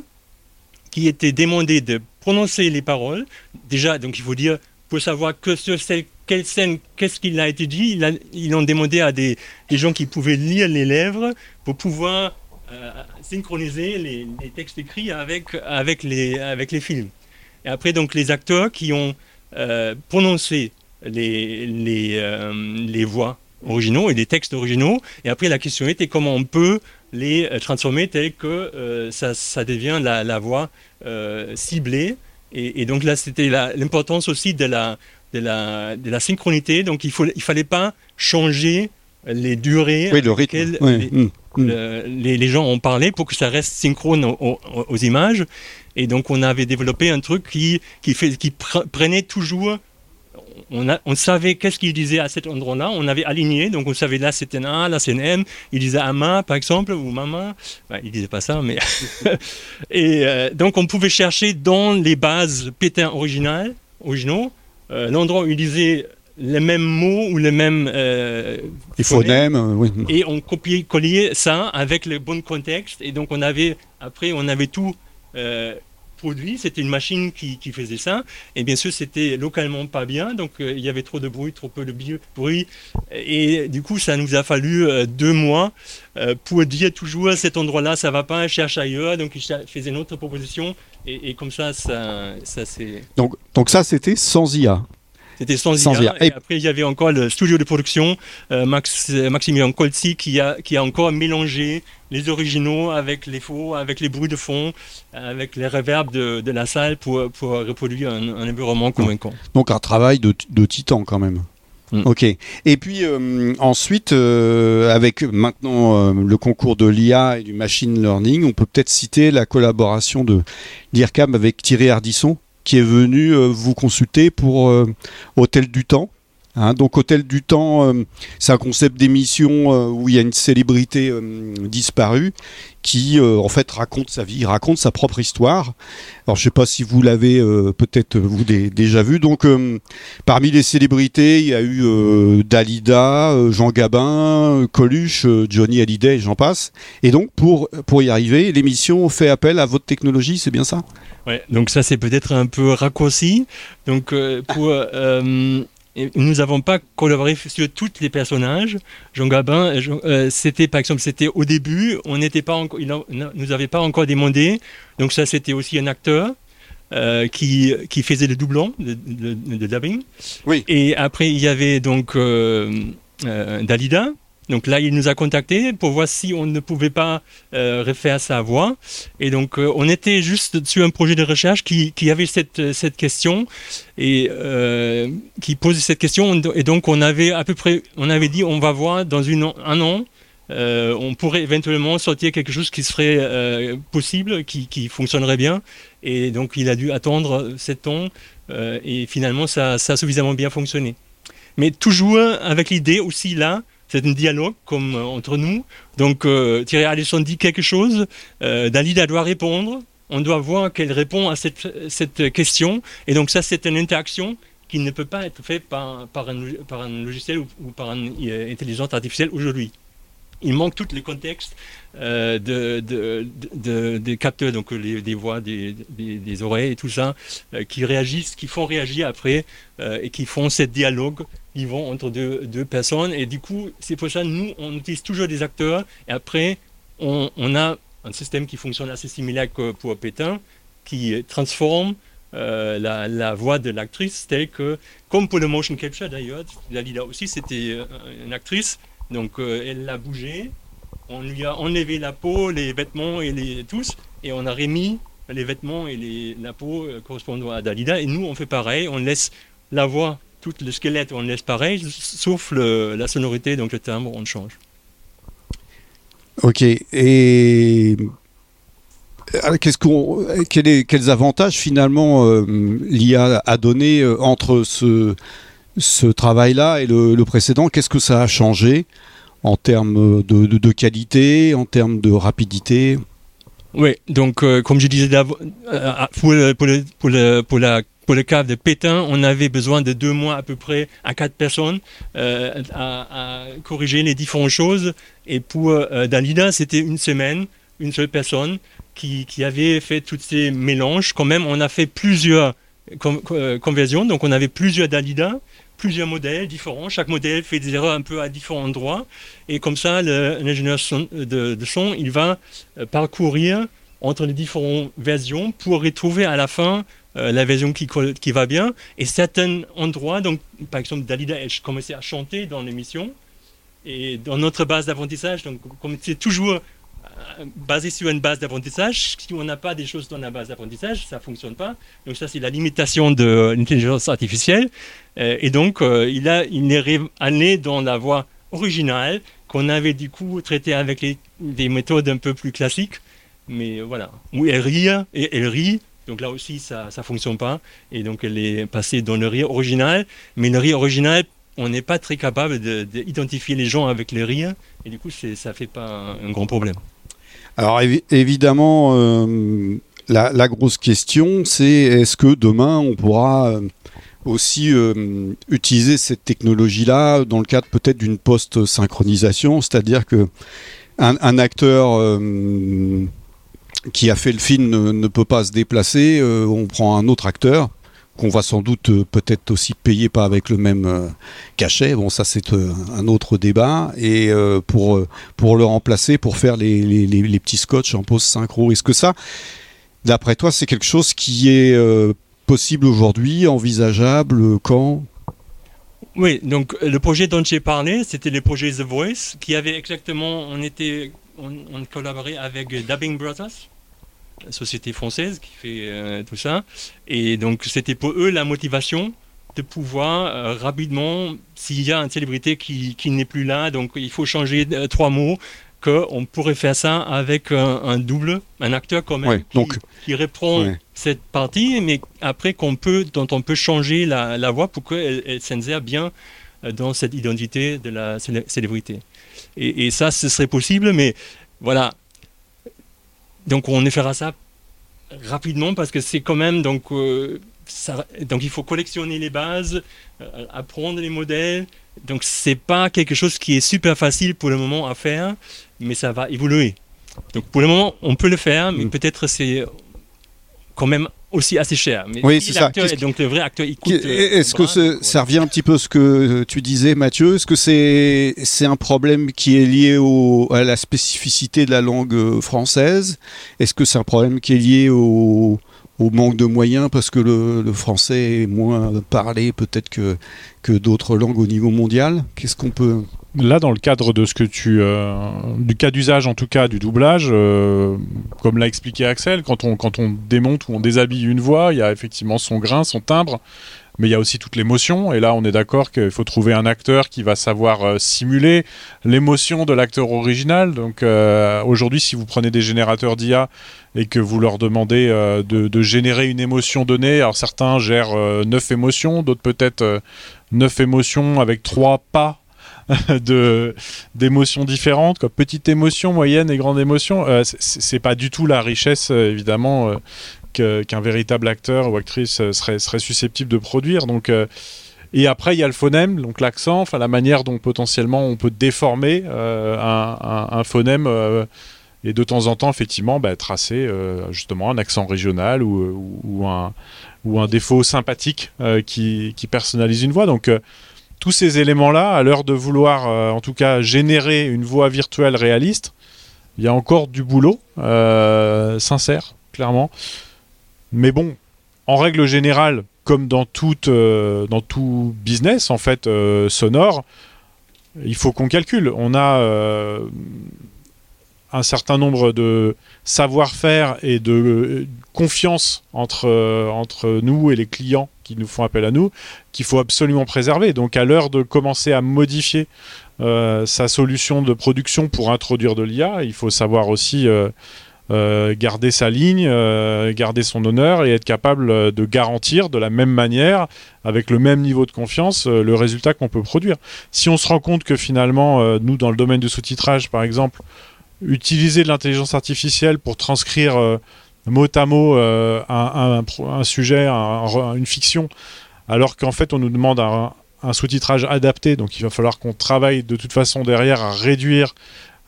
qui était demandé de prononcer les paroles. Déjà, donc il faut dire, pour savoir que celle- quelle scène, qu'est-ce qu'il a été dit, il a- ils ont demandé à des, des gens qui pouvaient lire les lèvres pour pouvoir euh, synchroniser les, textes écrits avec, avec, les, avec les films. Et après, donc, les acteurs qui ont euh, prononcé les, les, les voix originaux et les textes originaux. Et après, la question était comment on peut les euh, transformer tels que euh, ça, ça devient la, la voix euh, ciblée. Et, et donc là, c'était l'importance aussi de la, de, la, de la synchronité. Donc il ne il fallait pas changer les durées Oui, le rythme. lesquelles Ouais, les, mm, le- les, les gens ont parlé pour que ça reste synchrone aux, aux- aux images. Et donc, on avait développé un truc qui, qui, fait, qui pre- prenait toujours. On, a, on savait qu'est-ce qu'il disait à cet endroit-là. On avait aligné. Donc, on savait là, c'était un A, là, c'est un M. Il disait Ama, par exemple, ou Mama. Ben, il disait pas ça, mais. et euh, donc, on pouvait chercher dans les bases pétain originales, originaux, euh, l'endroit où il disait les mêmes mots ou les mêmes. euh, Les phonèmes euh, oui. et on copiait collait ça avec le bon contexte et donc on avait après on avait tout euh, produit c'était une machine qui, faisait ça. Et bien sûr c'était localement pas bien donc euh, il y avait trop de bruit trop peu de bruit. Et du coup ça nous a fallu euh, deux mois euh, pour dire toujours à cet endroit là ça va pas cherche ailleurs. Donc il faisait une autre proposition. Et, et comme ça ça, ça c'est Donc, donc ça, c'était sans IA. C'était sans, Sans IA. IA. Et Et- après, il y avait encore le studio de production, euh, Max, euh, Maximilien Colzi, qui a, qui a encore mélangé les originaux avec les faux, avec les bruits de fond, avec les reverbs de, de la salle pour, pour reproduire un, un environnement convaincant. Donc un travail de, de titan quand même. Mm. Ok. Et puis euh, ensuite, euh, avec maintenant euh, le concours de l'IA et du machine learning, on peut peut-être citer la collaboration de l'IRCAM avec Thierry Ardisson, qui est venu euh, vous consulter pour euh, Hôtel du Temps. Hein, donc Hôtel du Temps, euh, c'est un concept d'émission euh, où il y a une célébrité euh, disparue qui en fait raconte sa vie, raconte sa propre histoire. Alors je sais pas si vous l'avez peut-être vous dé- déjà vu. Donc parmi les célébrités, il y a eu Dalida, Jean Gabin, Coluche, Johnny Hallyday, et j'en passe. Et donc pour pour y arriver, l'émission fait appel à votre technologie, c'est bien ça? Ouais, donc ça, c'est peut-être un peu raccourci. Donc, pour, et nous n'avons pas collaboré sur tous les personnages. Jean Gabin, euh, euh, c'était par exemple, c'était au début, on n'était pas encore, il en- nous avait pas encore demandé. Donc ça, c'était aussi un acteur. euh, qui, qui faisait le doublon de, de, de dubbing. Oui. Et après, il y avait donc euh, Dalida. Donc là, il nous a contactés pour voir si on ne pouvait pas euh, refaire sa voix. Et donc, euh, on était juste sur un projet de recherche qui, avait cette, cette question et euh, qui posait cette question. Et donc, on avait à peu près, on avait dit, on va voir dans un an, on pourrait éventuellement sortir quelque chose qui serait possible, qui, fonctionnerait bien. Et donc, il a dû attendre sept ans et finalement, ça, ça a suffisamment bien fonctionné. Mais toujours avec l'idée aussi là, c'est un dialogue comme euh, entre nous. Donc euh, Thierry Alisson dit quelque chose, euh, Dalida doit répondre, on doit voir qu'elle répond à cette, question. Et donc ça, c'est une interaction qui ne peut pas être faite par, un, logiciel ou, par une intelligence artificielle aujourd'hui. Il manque tous les contextes euh, de, de, des capteurs, donc des voix, des, oreilles et tout ça, euh, qui réagissent, qui font réagir après et qui font ce dialogue vont entre deux, personnes. Et du coup, c'est pour ça nous, on utilise toujours des acteurs. Et après, on, a un système qui fonctionne assez similaire que pour Pétain, qui transforme euh, la, voix de l'actrice telle que, comme pour le motion capture d'ailleurs, Dalida aussi c'était euh, une actrice, donc euh, elle l'a bougé, on lui a enlevé la peau, les vêtements et les tous, et on a remis les vêtements et la peau correspondant à Dalida, et nous on fait pareil, on laisse la voix, tout le squelette, on laisse pareil, sauf la sonorité, donc le timbre, on change. Ok, et qu'on, quels avantages finalement euh, l'IA a donné euh, entre ce, ce travail-là et le, précédent Qu'est-ce que ça a changé en termes de, qualité, en termes de rapidité? Oui, donc euh, comme je disais pour, pour, le, pour, pour la pour le cas de Pétain, on avait besoin de deux mois à peu près à quatre personnes euh, à, corriger les différentes choses. Et pour euh, Dalida, c'était une semaine, une seule personne qui, qui, avait fait tous ces mélanges. Quand même, on a fait plusieurs euh, conversions, donc on avait plusieurs Dalida plusieurs modèles différents. Chaque modèle fait des erreurs un peu à différents endroits. Et comme ça, l'ingénieur de, de, son, il va parcourir entre les différentes versions pour retrouver à la fin euh, la version qui, va bien. Et certains endroits, donc par exemple Dalida, elle commençait à chanter dans l'émission. Et dans notre base d'apprentissage, donc comme c'est toujours euh, basé sur une base d'apprentissage, si on n'a pas des choses dans la base d'apprentissage, ça ne fonctionne pas. Donc ça, c'est la limitation de l'intelligence artificielle. Euh, et donc, il, a, il est allé dans la voie originale qu'on avait du coup traité avec les, des méthodes un peu plus classiques. Mais voilà, où elle rit, et elle rit, donc là aussi, ça ne fonctionne pas. Et donc, elle est passée dans le rire original. Mais le rire original, on n'est pas très capable d'identifier les gens avec le rire. Et du coup, ça ne fait pas un, grand problème. Alors, évidemment, euh, la, grosse question, c'est est-ce que demain, on pourra euh, aussi euh, utiliser cette technologie-là dans le cadre peut-être d'une post-synchronisation, c'est-à-dire que un acteur qui a fait le film ne, peut pas se déplacer, on prend un autre acteur qu'on va sans doute euh, peut-être aussi payer pas avec le même euh, cachet. Bon, ça c'est un autre débat. Et pour pour le remplacer, pour faire les, les, petits scotch en pause synchro, est-ce que ça, d'après toi, c'est quelque chose qui est possible aujourd'hui, envisageable quand? Oui, donc le projet dont j'ai parlé, c'était le projet The Voice, qui avait exactement, on était on, collaborait avec Dubbing Brothers, société française qui fait euh, tout ça. Et donc, c'était pour eux la motivation de pouvoir euh, rapidement, s'il y a une célébrité qui, n'est plus là, donc il faut changer euh, trois mots, qu'on pourrait faire ça avec un, double, un acteur quand même, qui, donc, qui reprend cette partie, mais après qu'on peut, dont on peut changer la, voix pour qu'elle elle, s'insère bien dans cette identité de la célébrité. Et, ça, ce serait possible, mais voilà. Donc on fera ça rapidement parce que c'est quand même donc euh, donc il faut collectionner les bases, euh, apprendre les modèles. Donc c'est pas quelque chose qui est super facile pour le moment à faire, mais ça va évoluer. Donc pour le moment on peut le faire, mais mm. peut-être c'est quand même aussi assez cher. Mais oui, c'est ça. donc le vrai acteur, euh, Est-ce que ça revient un petit peu à ce que tu disais, Mathieu? Est-ce que c'est c'est un problème qui est lié au, à la spécificité de la langue euh, française? Est-ce que c'est un problème qui est lié au, au manque de moyens parce que le, français est moins parlé peut-être que, que d'autres langues au niveau mondial. Qu'est-ce qu'on peut Là, dans le cadre de ce que tu, euh, du cas d'usage en tout cas du doublage, euh, comme l'a expliqué Axel, quand on quand on démonte ou on déshabille une voix, il y a effectivement son grain, son timbre, mais il y a aussi toute l'émotion. Et là, on est d'accord qu'il faut trouver un acteur qui va savoir euh, simuler l'émotion de l'acteur original. Donc aujourd'hui, si vous prenez des générateurs d'IA et que vous leur demandez de, de, générer une émotion donnée, alors certains gèrent neuf émotions, d'autres peut-être neuf émotions avec trois pas de d'émotions différentes, quoi. petite émotion, moyenne et grande émotion. Euh, c'est pas du tout la richesse, euh, évidemment, euh, qu'un véritable acteur ou actrice serait, serait susceptible de produire. Donc, et après, il y a le phonème, donc l'accent, enfin la manière dont potentiellement on peut déformer un, un, phonème et de temps en temps, effectivement, bah, tracer justement un accent régional ou, un, ou un défaut sympathique qui, personnalise une voix. Donc, tous ces éléments-là, à l'heure de vouloir, euh, en tout cas, générer une voix virtuelle réaliste, il y a encore du boulot, euh, sincère, clairement. Mais bon, en règle générale, comme dans, euh, dans tout business, en fait, sonore, il faut qu'on calcule. On a un certain nombre de savoir-faire et de confiance entre, entre nous et les clients qui nous font appel à nous, qu'il faut absolument préserver. Donc à l'heure de commencer à modifier euh, sa solution de production pour introduire de l'IA, il faut savoir aussi euh, euh, garder sa ligne, garder son honneur et être capable de garantir de la même manière, avec le même niveau de confiance, le résultat qu'on peut produire. Si on se rend compte que finalement, nous, dans le domaine du sous-titrage, par exemple, utiliser de l'intelligence artificielle pour transcrire mot à mot euh, un, sujet, une fiction, alors qu'en fait on nous demande un, sous-titrage adapté, donc il va falloir qu'on travaille de toute façon derrière à réduire,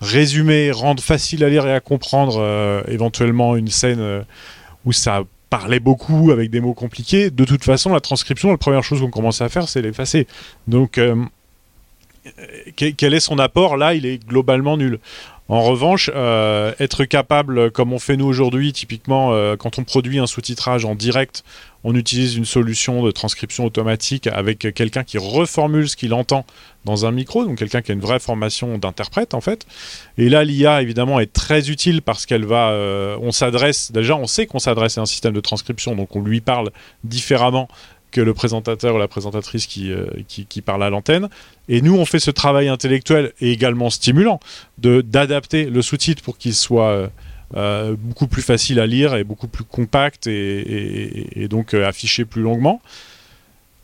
résumer, rendre facile à lire et à comprendre euh, éventuellement une scène euh, où ça parlait beaucoup avec des mots compliqués. De toute façon, la transcription, la première chose qu'on commence à faire, c'est l'effacer. Donc quel est son apport? Là, il est globalement nul. En revanche, euh, être capable, comme on fait nous aujourd'hui, typiquement euh, quand on produit un sous-titrage en direct, on utilise une solution de transcription automatique avec quelqu'un qui reformule ce qu'il entend dans un micro, donc quelqu'un qui a une vraie formation d'interprète en fait. Et là, l'IA évidemment est très utile parce qu'elle va, euh, on s'adresse, déjà on sait qu'on s'adresse à un système de transcription, donc on lui parle différemment que le présentateur ou la présentatrice qui, euh, qui, parle à l'antenne. Et nous, on fait ce travail intellectuel et également stimulant d'adapter le sous-titre pour qu'il soit euh, euh, beaucoup plus facile à lire et beaucoup plus compact et, donc affiché plus longuement.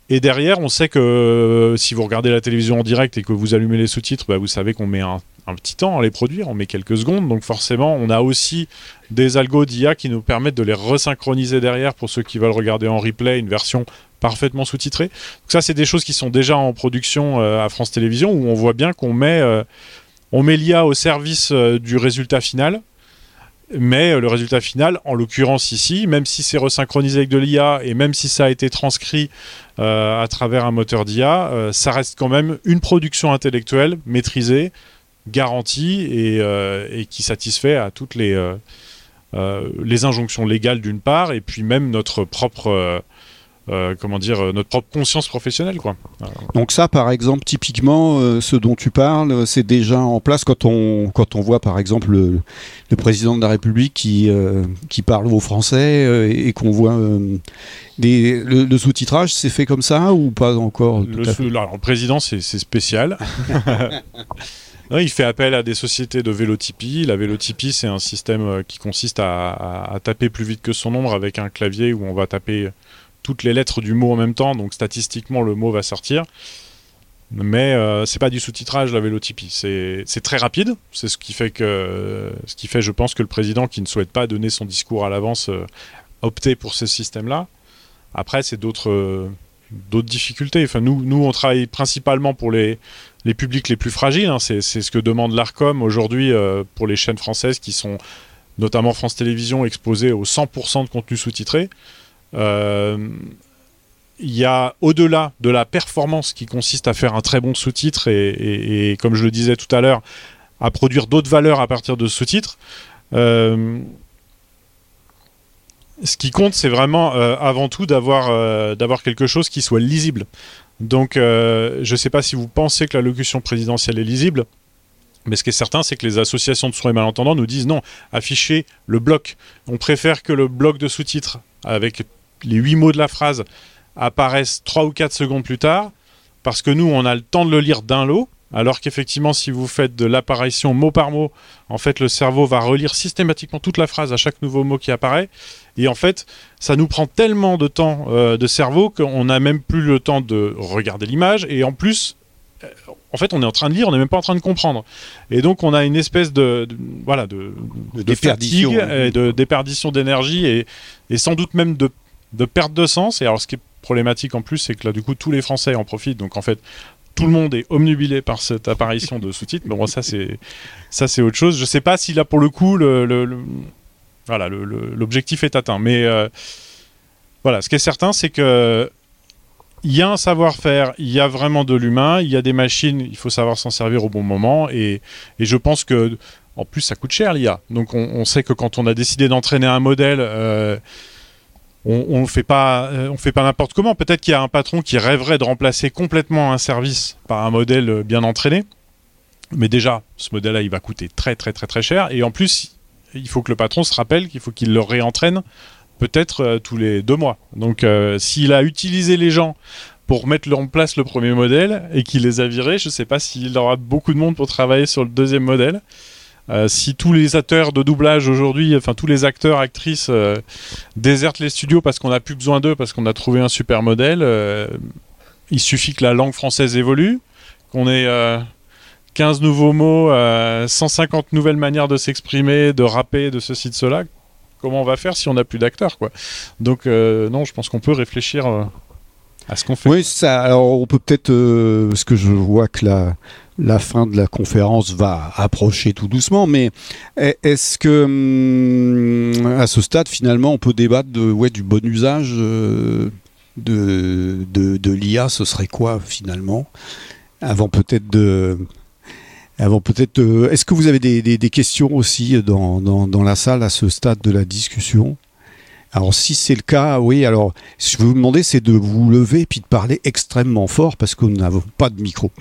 Et derrière, on sait que si vous regardez la télévision en direct et que vous allumez les sous-titres, bah, vous savez qu'on met un, un, petit temps à les produire, on met quelques secondes. Donc forcément, on a aussi des algos d'IA qui nous permettent de les resynchroniser derrière pour ceux qui veulent regarder en replay une version parfaitement sous-titré. Donc ça, c'est des choses qui sont déjà en production euh, à France Télévisions où on voit bien qu'on met, euh, met l'IA au service euh, du résultat final. Mais le résultat final, en l'occurrence ici, même si c'est resynchronisé avec de l'IA et même si ça a été transcrit à travers un moteur d'IA, ça reste quand même une production intellectuelle maîtrisée, garantie et, et qui satisfait à toutes les, les injonctions légales d'une part et puis même notre propre euh, comment dire, euh, notre propre conscience professionnelle. Quoi. Donc ça, par exemple, typiquement, euh, ce dont tu parles, c'est déjà en place quand on, quand on voit, par exemple, le, président de la République qui, qui parle aux Français et, qu'on voit des, le, sous-titrage, c'est fait comme ça ou pas encore le, président, c'est spécial. il fait appel à des sociétés de vélotypie. La vélotypie, c'est un système qui consiste à, taper plus vite que son nombre avec un clavier où on va taper toutes les lettres du mot en même temps, donc statistiquement le mot va sortir. Mais euh, c'est pas du sous-titrage la vélotypie, c'est très rapide. C'est ce qui fait que ce qui fait, je pense, que le président qui ne souhaite pas donner son discours à l'avance euh, opter pour ce système-là. Après, c'est d'autres difficultés. Enfin, nous, nous, on travaille principalement pour les, les publics les plus fragiles. Hein. C'est ce que demande l'ARCOM aujourd'hui euh, pour les chaînes françaises qui sont notamment France Télévisions exposées au 100% de contenu sous-titré. Euh, il y a au-delà de la performance qui consiste à faire un très bon sous-titre et, comme je le disais tout à l'heure, à produire d'autres valeurs à partir de sous-titres. Euh, ce qui compte, c'est vraiment euh, avant tout d'avoir d'avoir quelque chose qui soit lisible. Donc, je ne sais pas si vous pensez que la locution présidentielle est lisible. Mais ce qui est certain, c'est que les associations de sourds et malentendants nous disent non, affichez le bloc. On préfère que le bloc de sous-titres avec les huit mots de la phrase apparaissent trois ou quatre secondes plus tard, parce que nous, on a le temps de le lire d'un lot, alors qu'effectivement, si vous faites de l'apparition mot par mot, en fait, le cerveau va relire systématiquement toute la phrase à chaque nouveau mot qui apparaît. Et en fait, ça nous prend tellement de temps euh, de cerveau qu'on n'a même plus le temps de regarder l'image. Et en plus, euh, en fait, on est en train de lire, on n'est même pas en train de comprendre. Et donc, on a une espèce de, voilà, de, De de déperdition, fatigue et de déperdition d'énergie et, et sans doute même de, de perte de sens. Et alors, ce qui est problématique en plus, c'est que là, du coup, tous les Français en profitent. Donc, en fait, tout le monde est omnubilé par cette apparition de sous-titres. Mais bon, ça, c'est ça, c'est autre chose. Je sais pas si là, pour le coup, le, voilà, l'objectif est atteint. Mais euh, voilà, ce qui est certain, c'est que il y a un savoir-faire, il y a vraiment de l'humain, il y a des machines, il faut savoir s'en servir au bon moment. Et, et je pense que, en plus, ça coûte cher l'IA. Donc, on, on sait que quand on a décidé d'entraîner un modèle, euh, on le fait pas, euh, on fait pas n'importe comment. Peut-être qu'il y a un patron qui rêverait de remplacer complètement un service par un modèle bien entraîné. Mais déjà, ce modèle-là, il va coûter très, très, très, très cher. Et en plus, il faut que le patron se rappelle qu'il faut qu'il le réentraîne peut-être euh, tous les deux mois. Donc, euh, s'il a utilisé les gens pour mettre en place le premier modèle et qu'il les a virés, je ne sais pas s'il aura beaucoup de monde pour travailler sur le deuxième modèle. Euh, si tous les acteurs de doublage aujourd'hui, enfin tous les acteurs, actrices euh, désertent les studios parce qu'on n'a plus besoin d'eux, parce qu'on a trouvé un super modèle, euh, il suffit que la langue française évolue, qu'on ait euh, 15 nouveaux mots, euh, 150 nouvelles manières de s'exprimer, de rapper, de ceci, de cela. Comment on va faire si on n'a plus d'acteurs, Donc non, je pense qu'on peut réfléchir Oui, ça. Alors, on peut peut-être, euh, parce que je vois que la, fin de la conférence va approcher tout doucement, mais est- est-ce que, hum, à ce stade, finalement, on peut débattre de, ouais, du bon usage euh, de, de, l'IA Ce serait quoi, finalement Avant peut-être de. Avant peut-être. de- Est-ce que vous avez des, questions aussi dans, dans la salle à ce stade de la discussion? Alors si c'est le cas, oui, alors ce que je vais vous demander, c'est de vous lever et puis de parler extrêmement fort parce que nous n'avons pas de micro.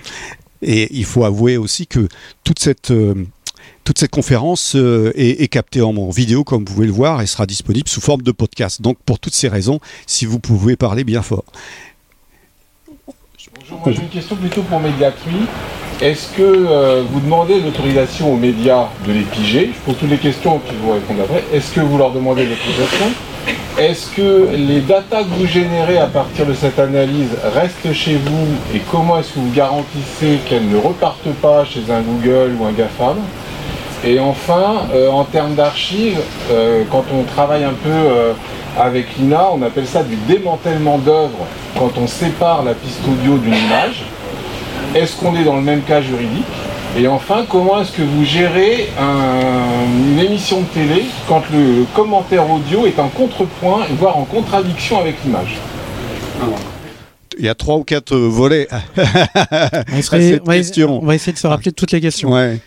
Et il faut avouer aussi que toute cette, euh, toute cette conférence euh, est, captée en, vidéo, comme vous pouvez le voir, et sera disponible sous forme de podcast. Donc pour toutes ces raisons, si vous pouvez parler bien fort. Bonjour, moi j'ai une question plutôt pour Mediatui. Est-ce que euh, vous demandez l'autorisation aux médias de les piger? Je pose toutes les questions puis vous répondez après. Est-ce que vous leur demandez l'autorisation? Est-ce que les datas que vous générez à partir de cette analyse restent chez vous et comment est-ce que vous garantissez qu'elles ne repartent pas chez un Google ou un GAFAM? Et enfin, euh, en termes d'archives, euh, quand on travaille un peu euh, avec l'INA, on appelle ça du démantèlement d'œuvres quand on sépare la piste audio d'une image. Est-ce qu'on est dans le même cas juridique? Et enfin, comment est-ce que vous gérez un- une émission de télé quand le commentaire audio est en contrepoint, voire en contradiction avec l'image Il y a trois ou quatre volets On, à serait- cette on va, question. on va essayer de se rappeler de toutes les questions. Ouais.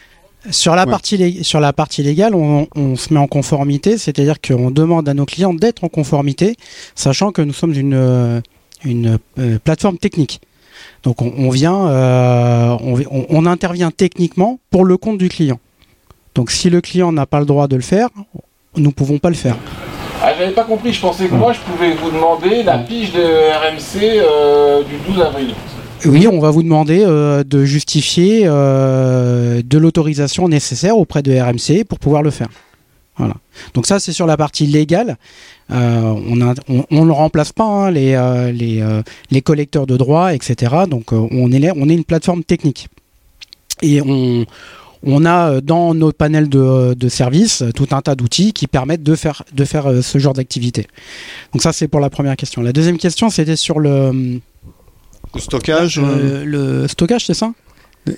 Sur la, Ouais. partie sur la partie légale, on, on se met en conformité, c'est-à-dire qu'on demande à nos clients d'être en conformité, sachant que nous sommes une, euh, une euh, plateforme technique. Donc on, on vient, euh, on, vi- on- on intervient techniquement pour le compte du client. Donc si le client n'a pas le droit de le faire, nous ne pouvons pas le faire. Ah, j'avais pas compris, je pensais que moi je pouvais vous demander la pige de RMC euh, du 12 avril. Oui, on va vous demander euh, de justifier de l'autorisation nécessaire auprès de RMC pour pouvoir le faire. Voilà. Donc ça, c'est sur la partie légale. Euh, on ne remplace pas hein, les, euh, les, euh, les collecteurs de droits, etc. Donc on, est, là- on est une plateforme technique. Et on, on a dans nos panels de, de services tout un tas d'outils qui permettent de faire, de faire ce genre d'activité. Donc ça, c'est pour la première question. La deuxième question, c'était sur le, Le stockage le stockage, c'est ça?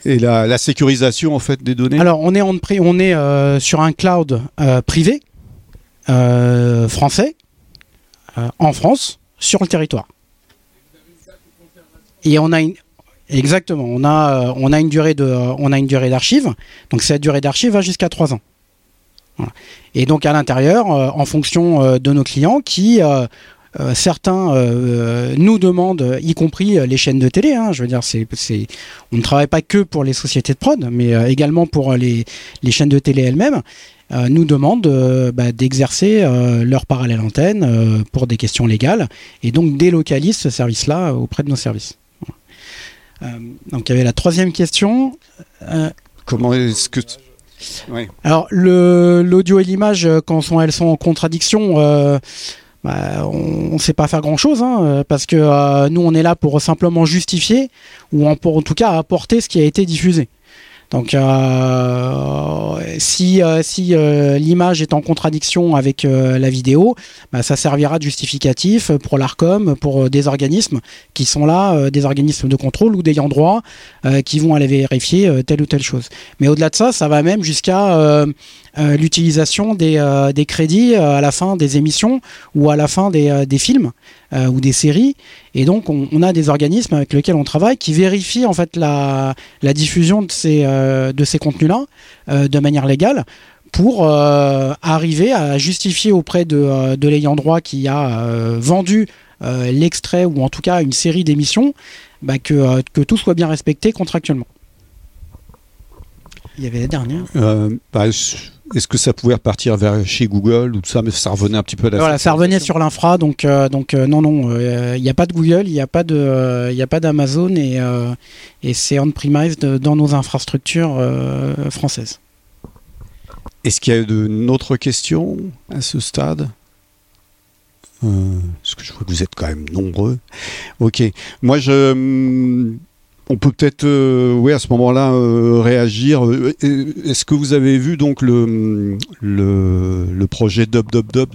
Et la, sécurisation en fait des données? Alors, on est, euh, sur un cloud euh, privé euh, français, en France, sur le territoire. Et on a une. Exactement, on a, on a une durée de, on a une durée d'archive. Donc cette durée d'archive va jusqu'à 3 ans. Et donc à l'intérieur, en fonction de nos clients, qui certains euh, nous demandent, y compris euh, les chaînes de télé. hein, je veux dire, c'est, on ne travaille pas que pour les sociétés de prod, mais euh, également pour les, les chaînes de télé elles-mêmes. euh, nous demandent euh, bah, d'exercer euh, leur parallèle antenne euh, pour des questions légales et donc délocalisent ce service-là auprès de nos services. Voilà. Euh, donc il y avait la troisième question. Euh, Comment est-ce que Ouais. alors l'audio et l'image, euh, quand sont, elles sont en contradiction, euh, bah, on ne sait pas faire grand-chose, hein, parce que nous, on est là pour simplement justifier, ou en tout cas apporter ce qui a été diffusé. Donc euh, si, euh, si euh, l'image est en contradiction avec la vidéo, bah, ça servira de justificatif pour l'ARCOM, pour des organismes qui sont là, des organismes de contrôle ou d'ayant droit, qui vont aller vérifier telle ou telle chose. Mais au-delà de ça, ça va même jusqu'à l'utilisation des, des, crédits à la fin des émissions ou à la fin des, des films. Euh, ou des séries. Et donc, on, a des organismes avec lesquels on travaille qui vérifient en fait la, diffusion de ces, euh, ces contenus-là euh, de manière légale pour arriver à justifier auprès de, de l'ayant droit qui a vendu l'extrait ou en tout cas une série d'émissions bah, que, que tout soit bien respecté contractuellement. Il y avait la dernière. Bah, est-ce que ça pouvait repartir vers chez Google ou tout ça, mais ça revenait un petit peu à la Voilà, ça revenait sur l'infra, donc, euh, donc euh, non, non, euh, il n'y a pas de Google, il n'y a pas de, il a pas d'Amazon et, et c'est on-premise dans nos infrastructures françaises. Est-ce qu'il y a une autre question à ce stade? Parce que je vois que vous êtes quand même nombreux. Ok, moi je hum, on peut peut-être, euh, à ce moment-là, euh, réagir. Euh, est-ce que vous avez vu donc le, le, projet Dub Dub Dub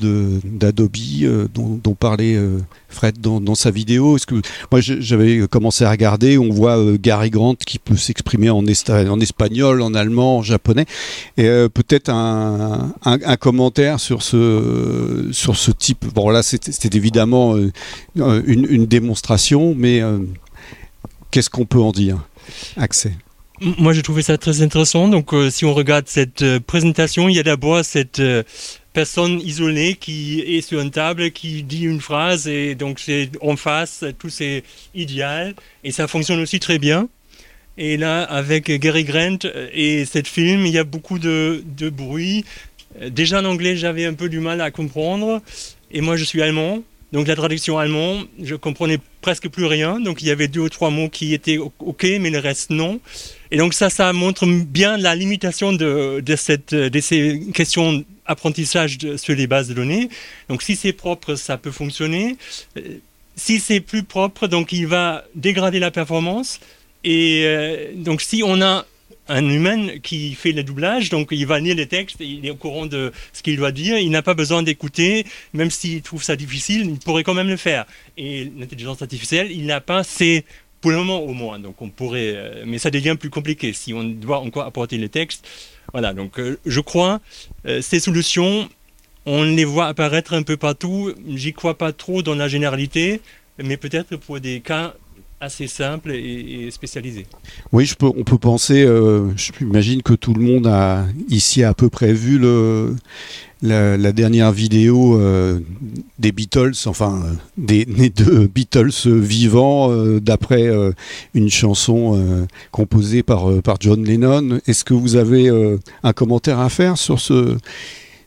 d'Adobe dont, parlait Fred dans, sa vidéo? Est-ce que moi j'avais commencé à regarder On voit Gary Grant qui peut s'exprimer en, espagnol, en allemand, en japonais. Et peut-être un, commentaire sur ce sur ce type. Bon là, c'était évidemment une, une, démonstration, mais Qu'est-ce qu'on peut en dire Accès. Moi, j'ai trouvé ça très intéressant. Donc, euh, si on regarde cette euh, présentation, il y a d'abord cette euh, personne isolée qui est sur une table, qui dit une phrase, et donc c'est en face, tout c'est idéal, et ça fonctionne aussi très bien. Et là, avec Gary Grant et cette film, il y a beaucoup de, bruit. Déjà en anglais, j'avais un peu du mal à comprendre, et moi, je suis allemand. Donc la traduction allemande, je comprenais presque plus rien. Donc il y avait deux ou trois mots qui étaient OK, mais le reste non. Et donc ça, ça montre bien la limitation de, de, cette, de ces questions d'apprentissage sur les bases de données. Donc si c'est propre, ça peut fonctionner. Euh, si c'est plus propre, donc il va dégrader la performance. Et euh, donc si on a un humain qui fait le doublage, donc il va lire les textes, il est au courant de ce qu'il doit dire, il n'a pas besoin d'écouter, même s'il trouve ça difficile, il pourrait quand même le faire. Et l'intelligence artificielle, il n'a pas ces pour le moment au moins, donc on pourrait, euh, mais ça devient plus compliqué si on doit encore apporter les textes. Voilà, donc euh, je crois euh, ces solutions, on les voit apparaître un peu partout. J'y crois pas trop dans la généralité, mais peut-être pour des cas assez simple et, spécialisé. Oui, on peut penser, euh, j'imagine que tout le monde a ici à peu près vu la, dernière vidéo euh, des Beatles, enfin euh, des, deux Beatles vivants d'après une chanson composée par John Lennon. Est-ce que vous avez un commentaire à faire sur ce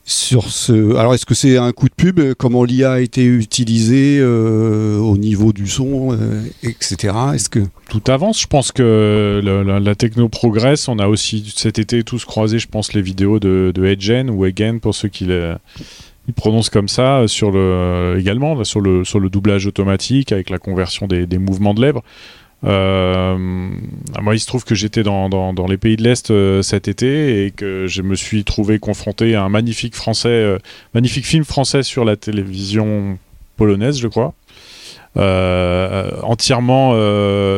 sur ce. Alors, est-ce que c'est un coup de pub? Comment l'IA a été utilisée euh, au niveau du son, euh, etc. Est-ce que tout avance Je pense que la, techno progresse. On a aussi cet été tous croisé, je pense, les vidéos de, de Edgen ou Again pour ceux qui les prononcent comme ça sur le également sur le sur le doublage automatique avec la conversion des mouvements de lèvres. Euh, moi, il se trouve que j'étais dans, les pays de l'Est euh, cet été et que je me suis trouvé confronté à un magnifique français, euh, magnifique film français sur la télévision polonaise, je crois. entièrement,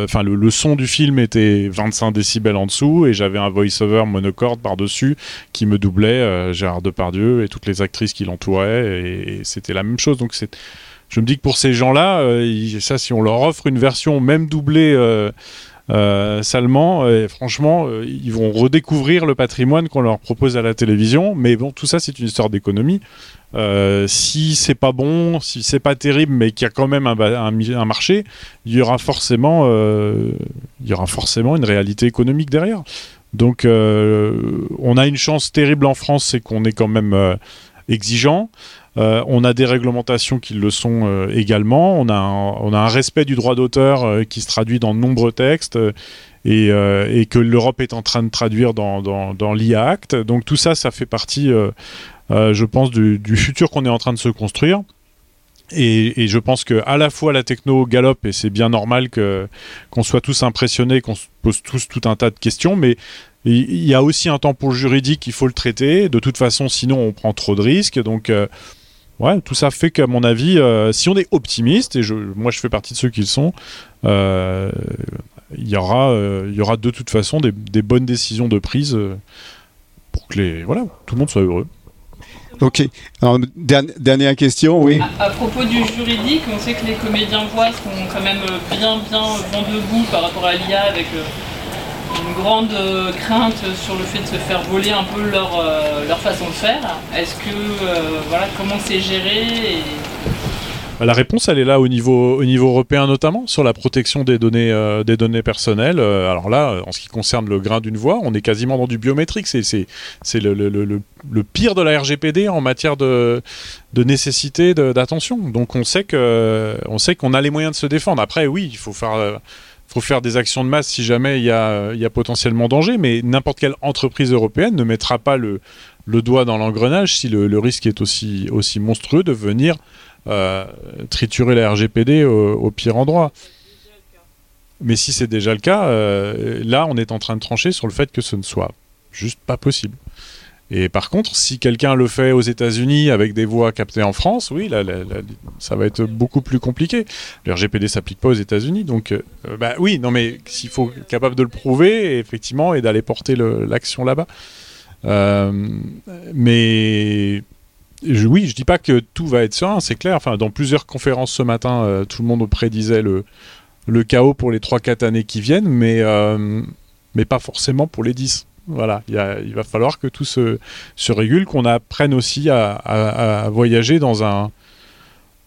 enfin le, son du film était 25 décibels en dessous et j'avais un voice-over monocorde par-dessus qui me doublait Gérard Depardieu et toutes les actrices qui l'entouraient et, et c'était la même chose. Donc c'est je me dis que pour ces gens-là, euh, ça, si on leur offre une version même doublée euh, euh, salement, franchement, ils vont redécouvrir le patrimoine qu'on leur propose à la télévision. Mais bon, tout ça, c'est une histoire d'économie. si c'est pas bon, si c'est pas terrible, mais qu'il y a quand même un, un, marché, il y aura forcément, il y aura forcément une réalité économique derrière. Donc, on a une chance terrible en France, c'est qu'on est quand même exigeant. Euh, on a des réglementations qui le sont euh, également. On a, un, respect du droit d'auteur euh, qui se traduit dans de nombreux textes et, que l'Europe est en train de traduire dans, dans, l'IA Act. Donc tout ça, ça fait partie, je pense, du, futur qu'on est en train de se construire. Et, je pense que à la fois la techno galope et c'est bien normal qu'on soit tous impressionnés, qu'on se pose tous tout un tas de questions, mais il y a aussi un temps pour juridique, il faut le traiter. De toute façon, sinon on prend trop de risques. Donc ouais, tout ça fait qu'à mon avis, euh, si on est optimiste, et je, moi je fais partie de ceux qui le sont, euh, il y aura, il y aura de toute façon des, des bonnes décisions de prise pour que les, voilà, tout le monde soit heureux. Ok. Alors, dernière question, oui. À, propos du juridique, on sait que les comédiens voix sont quand même bien, bien vent debout par rapport à l'IA avec euh, une grande euh, crainte sur le fait de se faire voler un peu leur, euh, leur façon de faire. Est-ce que, voilà, comment c'est géré bah, la réponse, elle est là au niveau, au niveau européen notamment, sur la protection des données, euh, des données personnelles. Euh, alors là, en ce qui concerne le grain d'une voix, on est quasiment dans du biométrique. C'est le, le, le, le, pire de la RGPD en matière de, de nécessité d'attention. Donc on sait qu'on a les moyens de se défendre. Après, oui, il faut faire... Euh, faut faire des actions de masse si jamais il y a, potentiellement danger, mais n'importe quelle entreprise européenne ne mettra pas le, doigt dans l'engrenage si le, risque est aussi, aussi monstrueux de venir euh, triturer la RGPD au, pire endroit. Mais si c'est déjà le cas, euh, là, on est en train de trancher sur le fait que ce ne soit juste pas possible. Et par contre, si quelqu'un le fait aux États-Unis avec des voix captées en France, oui, là, ça va être beaucoup plus compliqué. Le RGPD s'applique pas aux États-Unis, donc euh, bah oui, non mais s'il faut être capable de le prouver, effectivement, et d'aller porter l'action là-bas. mais je, oui, je dis pas que tout va être serein, c'est clair. Enfin, dans plusieurs conférences ce matin, euh, tout le monde prédisait le, chaos pour les 3-4 années qui viennent, mais, euh, mais pas forcément pour les 10. Voilà, il, va falloir que tout se, se régule, qu'on apprenne aussi à, voyager dans un,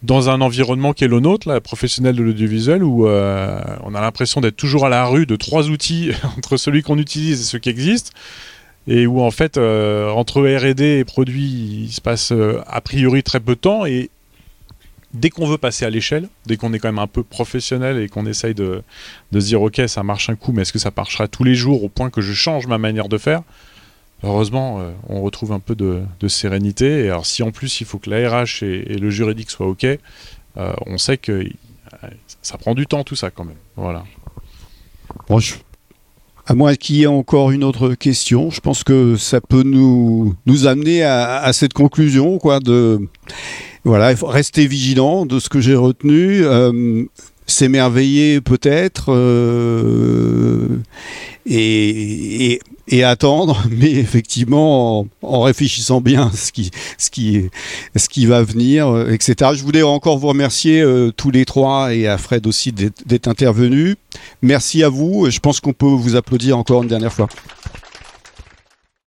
dans un environnement qui est le nôtre, la professionnel de l'audiovisuel, où euh, on a l'impression d'être toujours à la rue de trois outils entre celui qu'on utilise et ceux qui existent et où en fait euh, entre R&D et produit il se passe euh, a priori très peu de temps et dès qu'on veut passer à l'échelle, dès qu'on est quand même un peu professionnel et qu'on essaye de, de, se dire ok ça marche un coup mais est-ce que ça marchera tous les jours au point que je change ma manière de faire? Heureusement, euh, on retrouve un peu de, de, sérénité. Et alors, si en plus il faut que la RH et, le juridique soient OK, on sait que ça prend du temps tout ça quand même. Voilà. Bon, à moins qu'il y ait encore une autre question, je pense que ça peut nous, nous amener à, cette conclusion, quoi, de voilà, rester vigilant de ce que j'ai retenu, euh, s'émerveiller peut-être, euh, et, attendre, mais effectivement en, réfléchissant bien ce qui, ce qui, va venir, euh, etc. Je voulais encore vous remercier tous les trois et à Fred aussi d'être intervenu. Merci à vous. Je pense qu'on peut vous applaudir encore une dernière fois.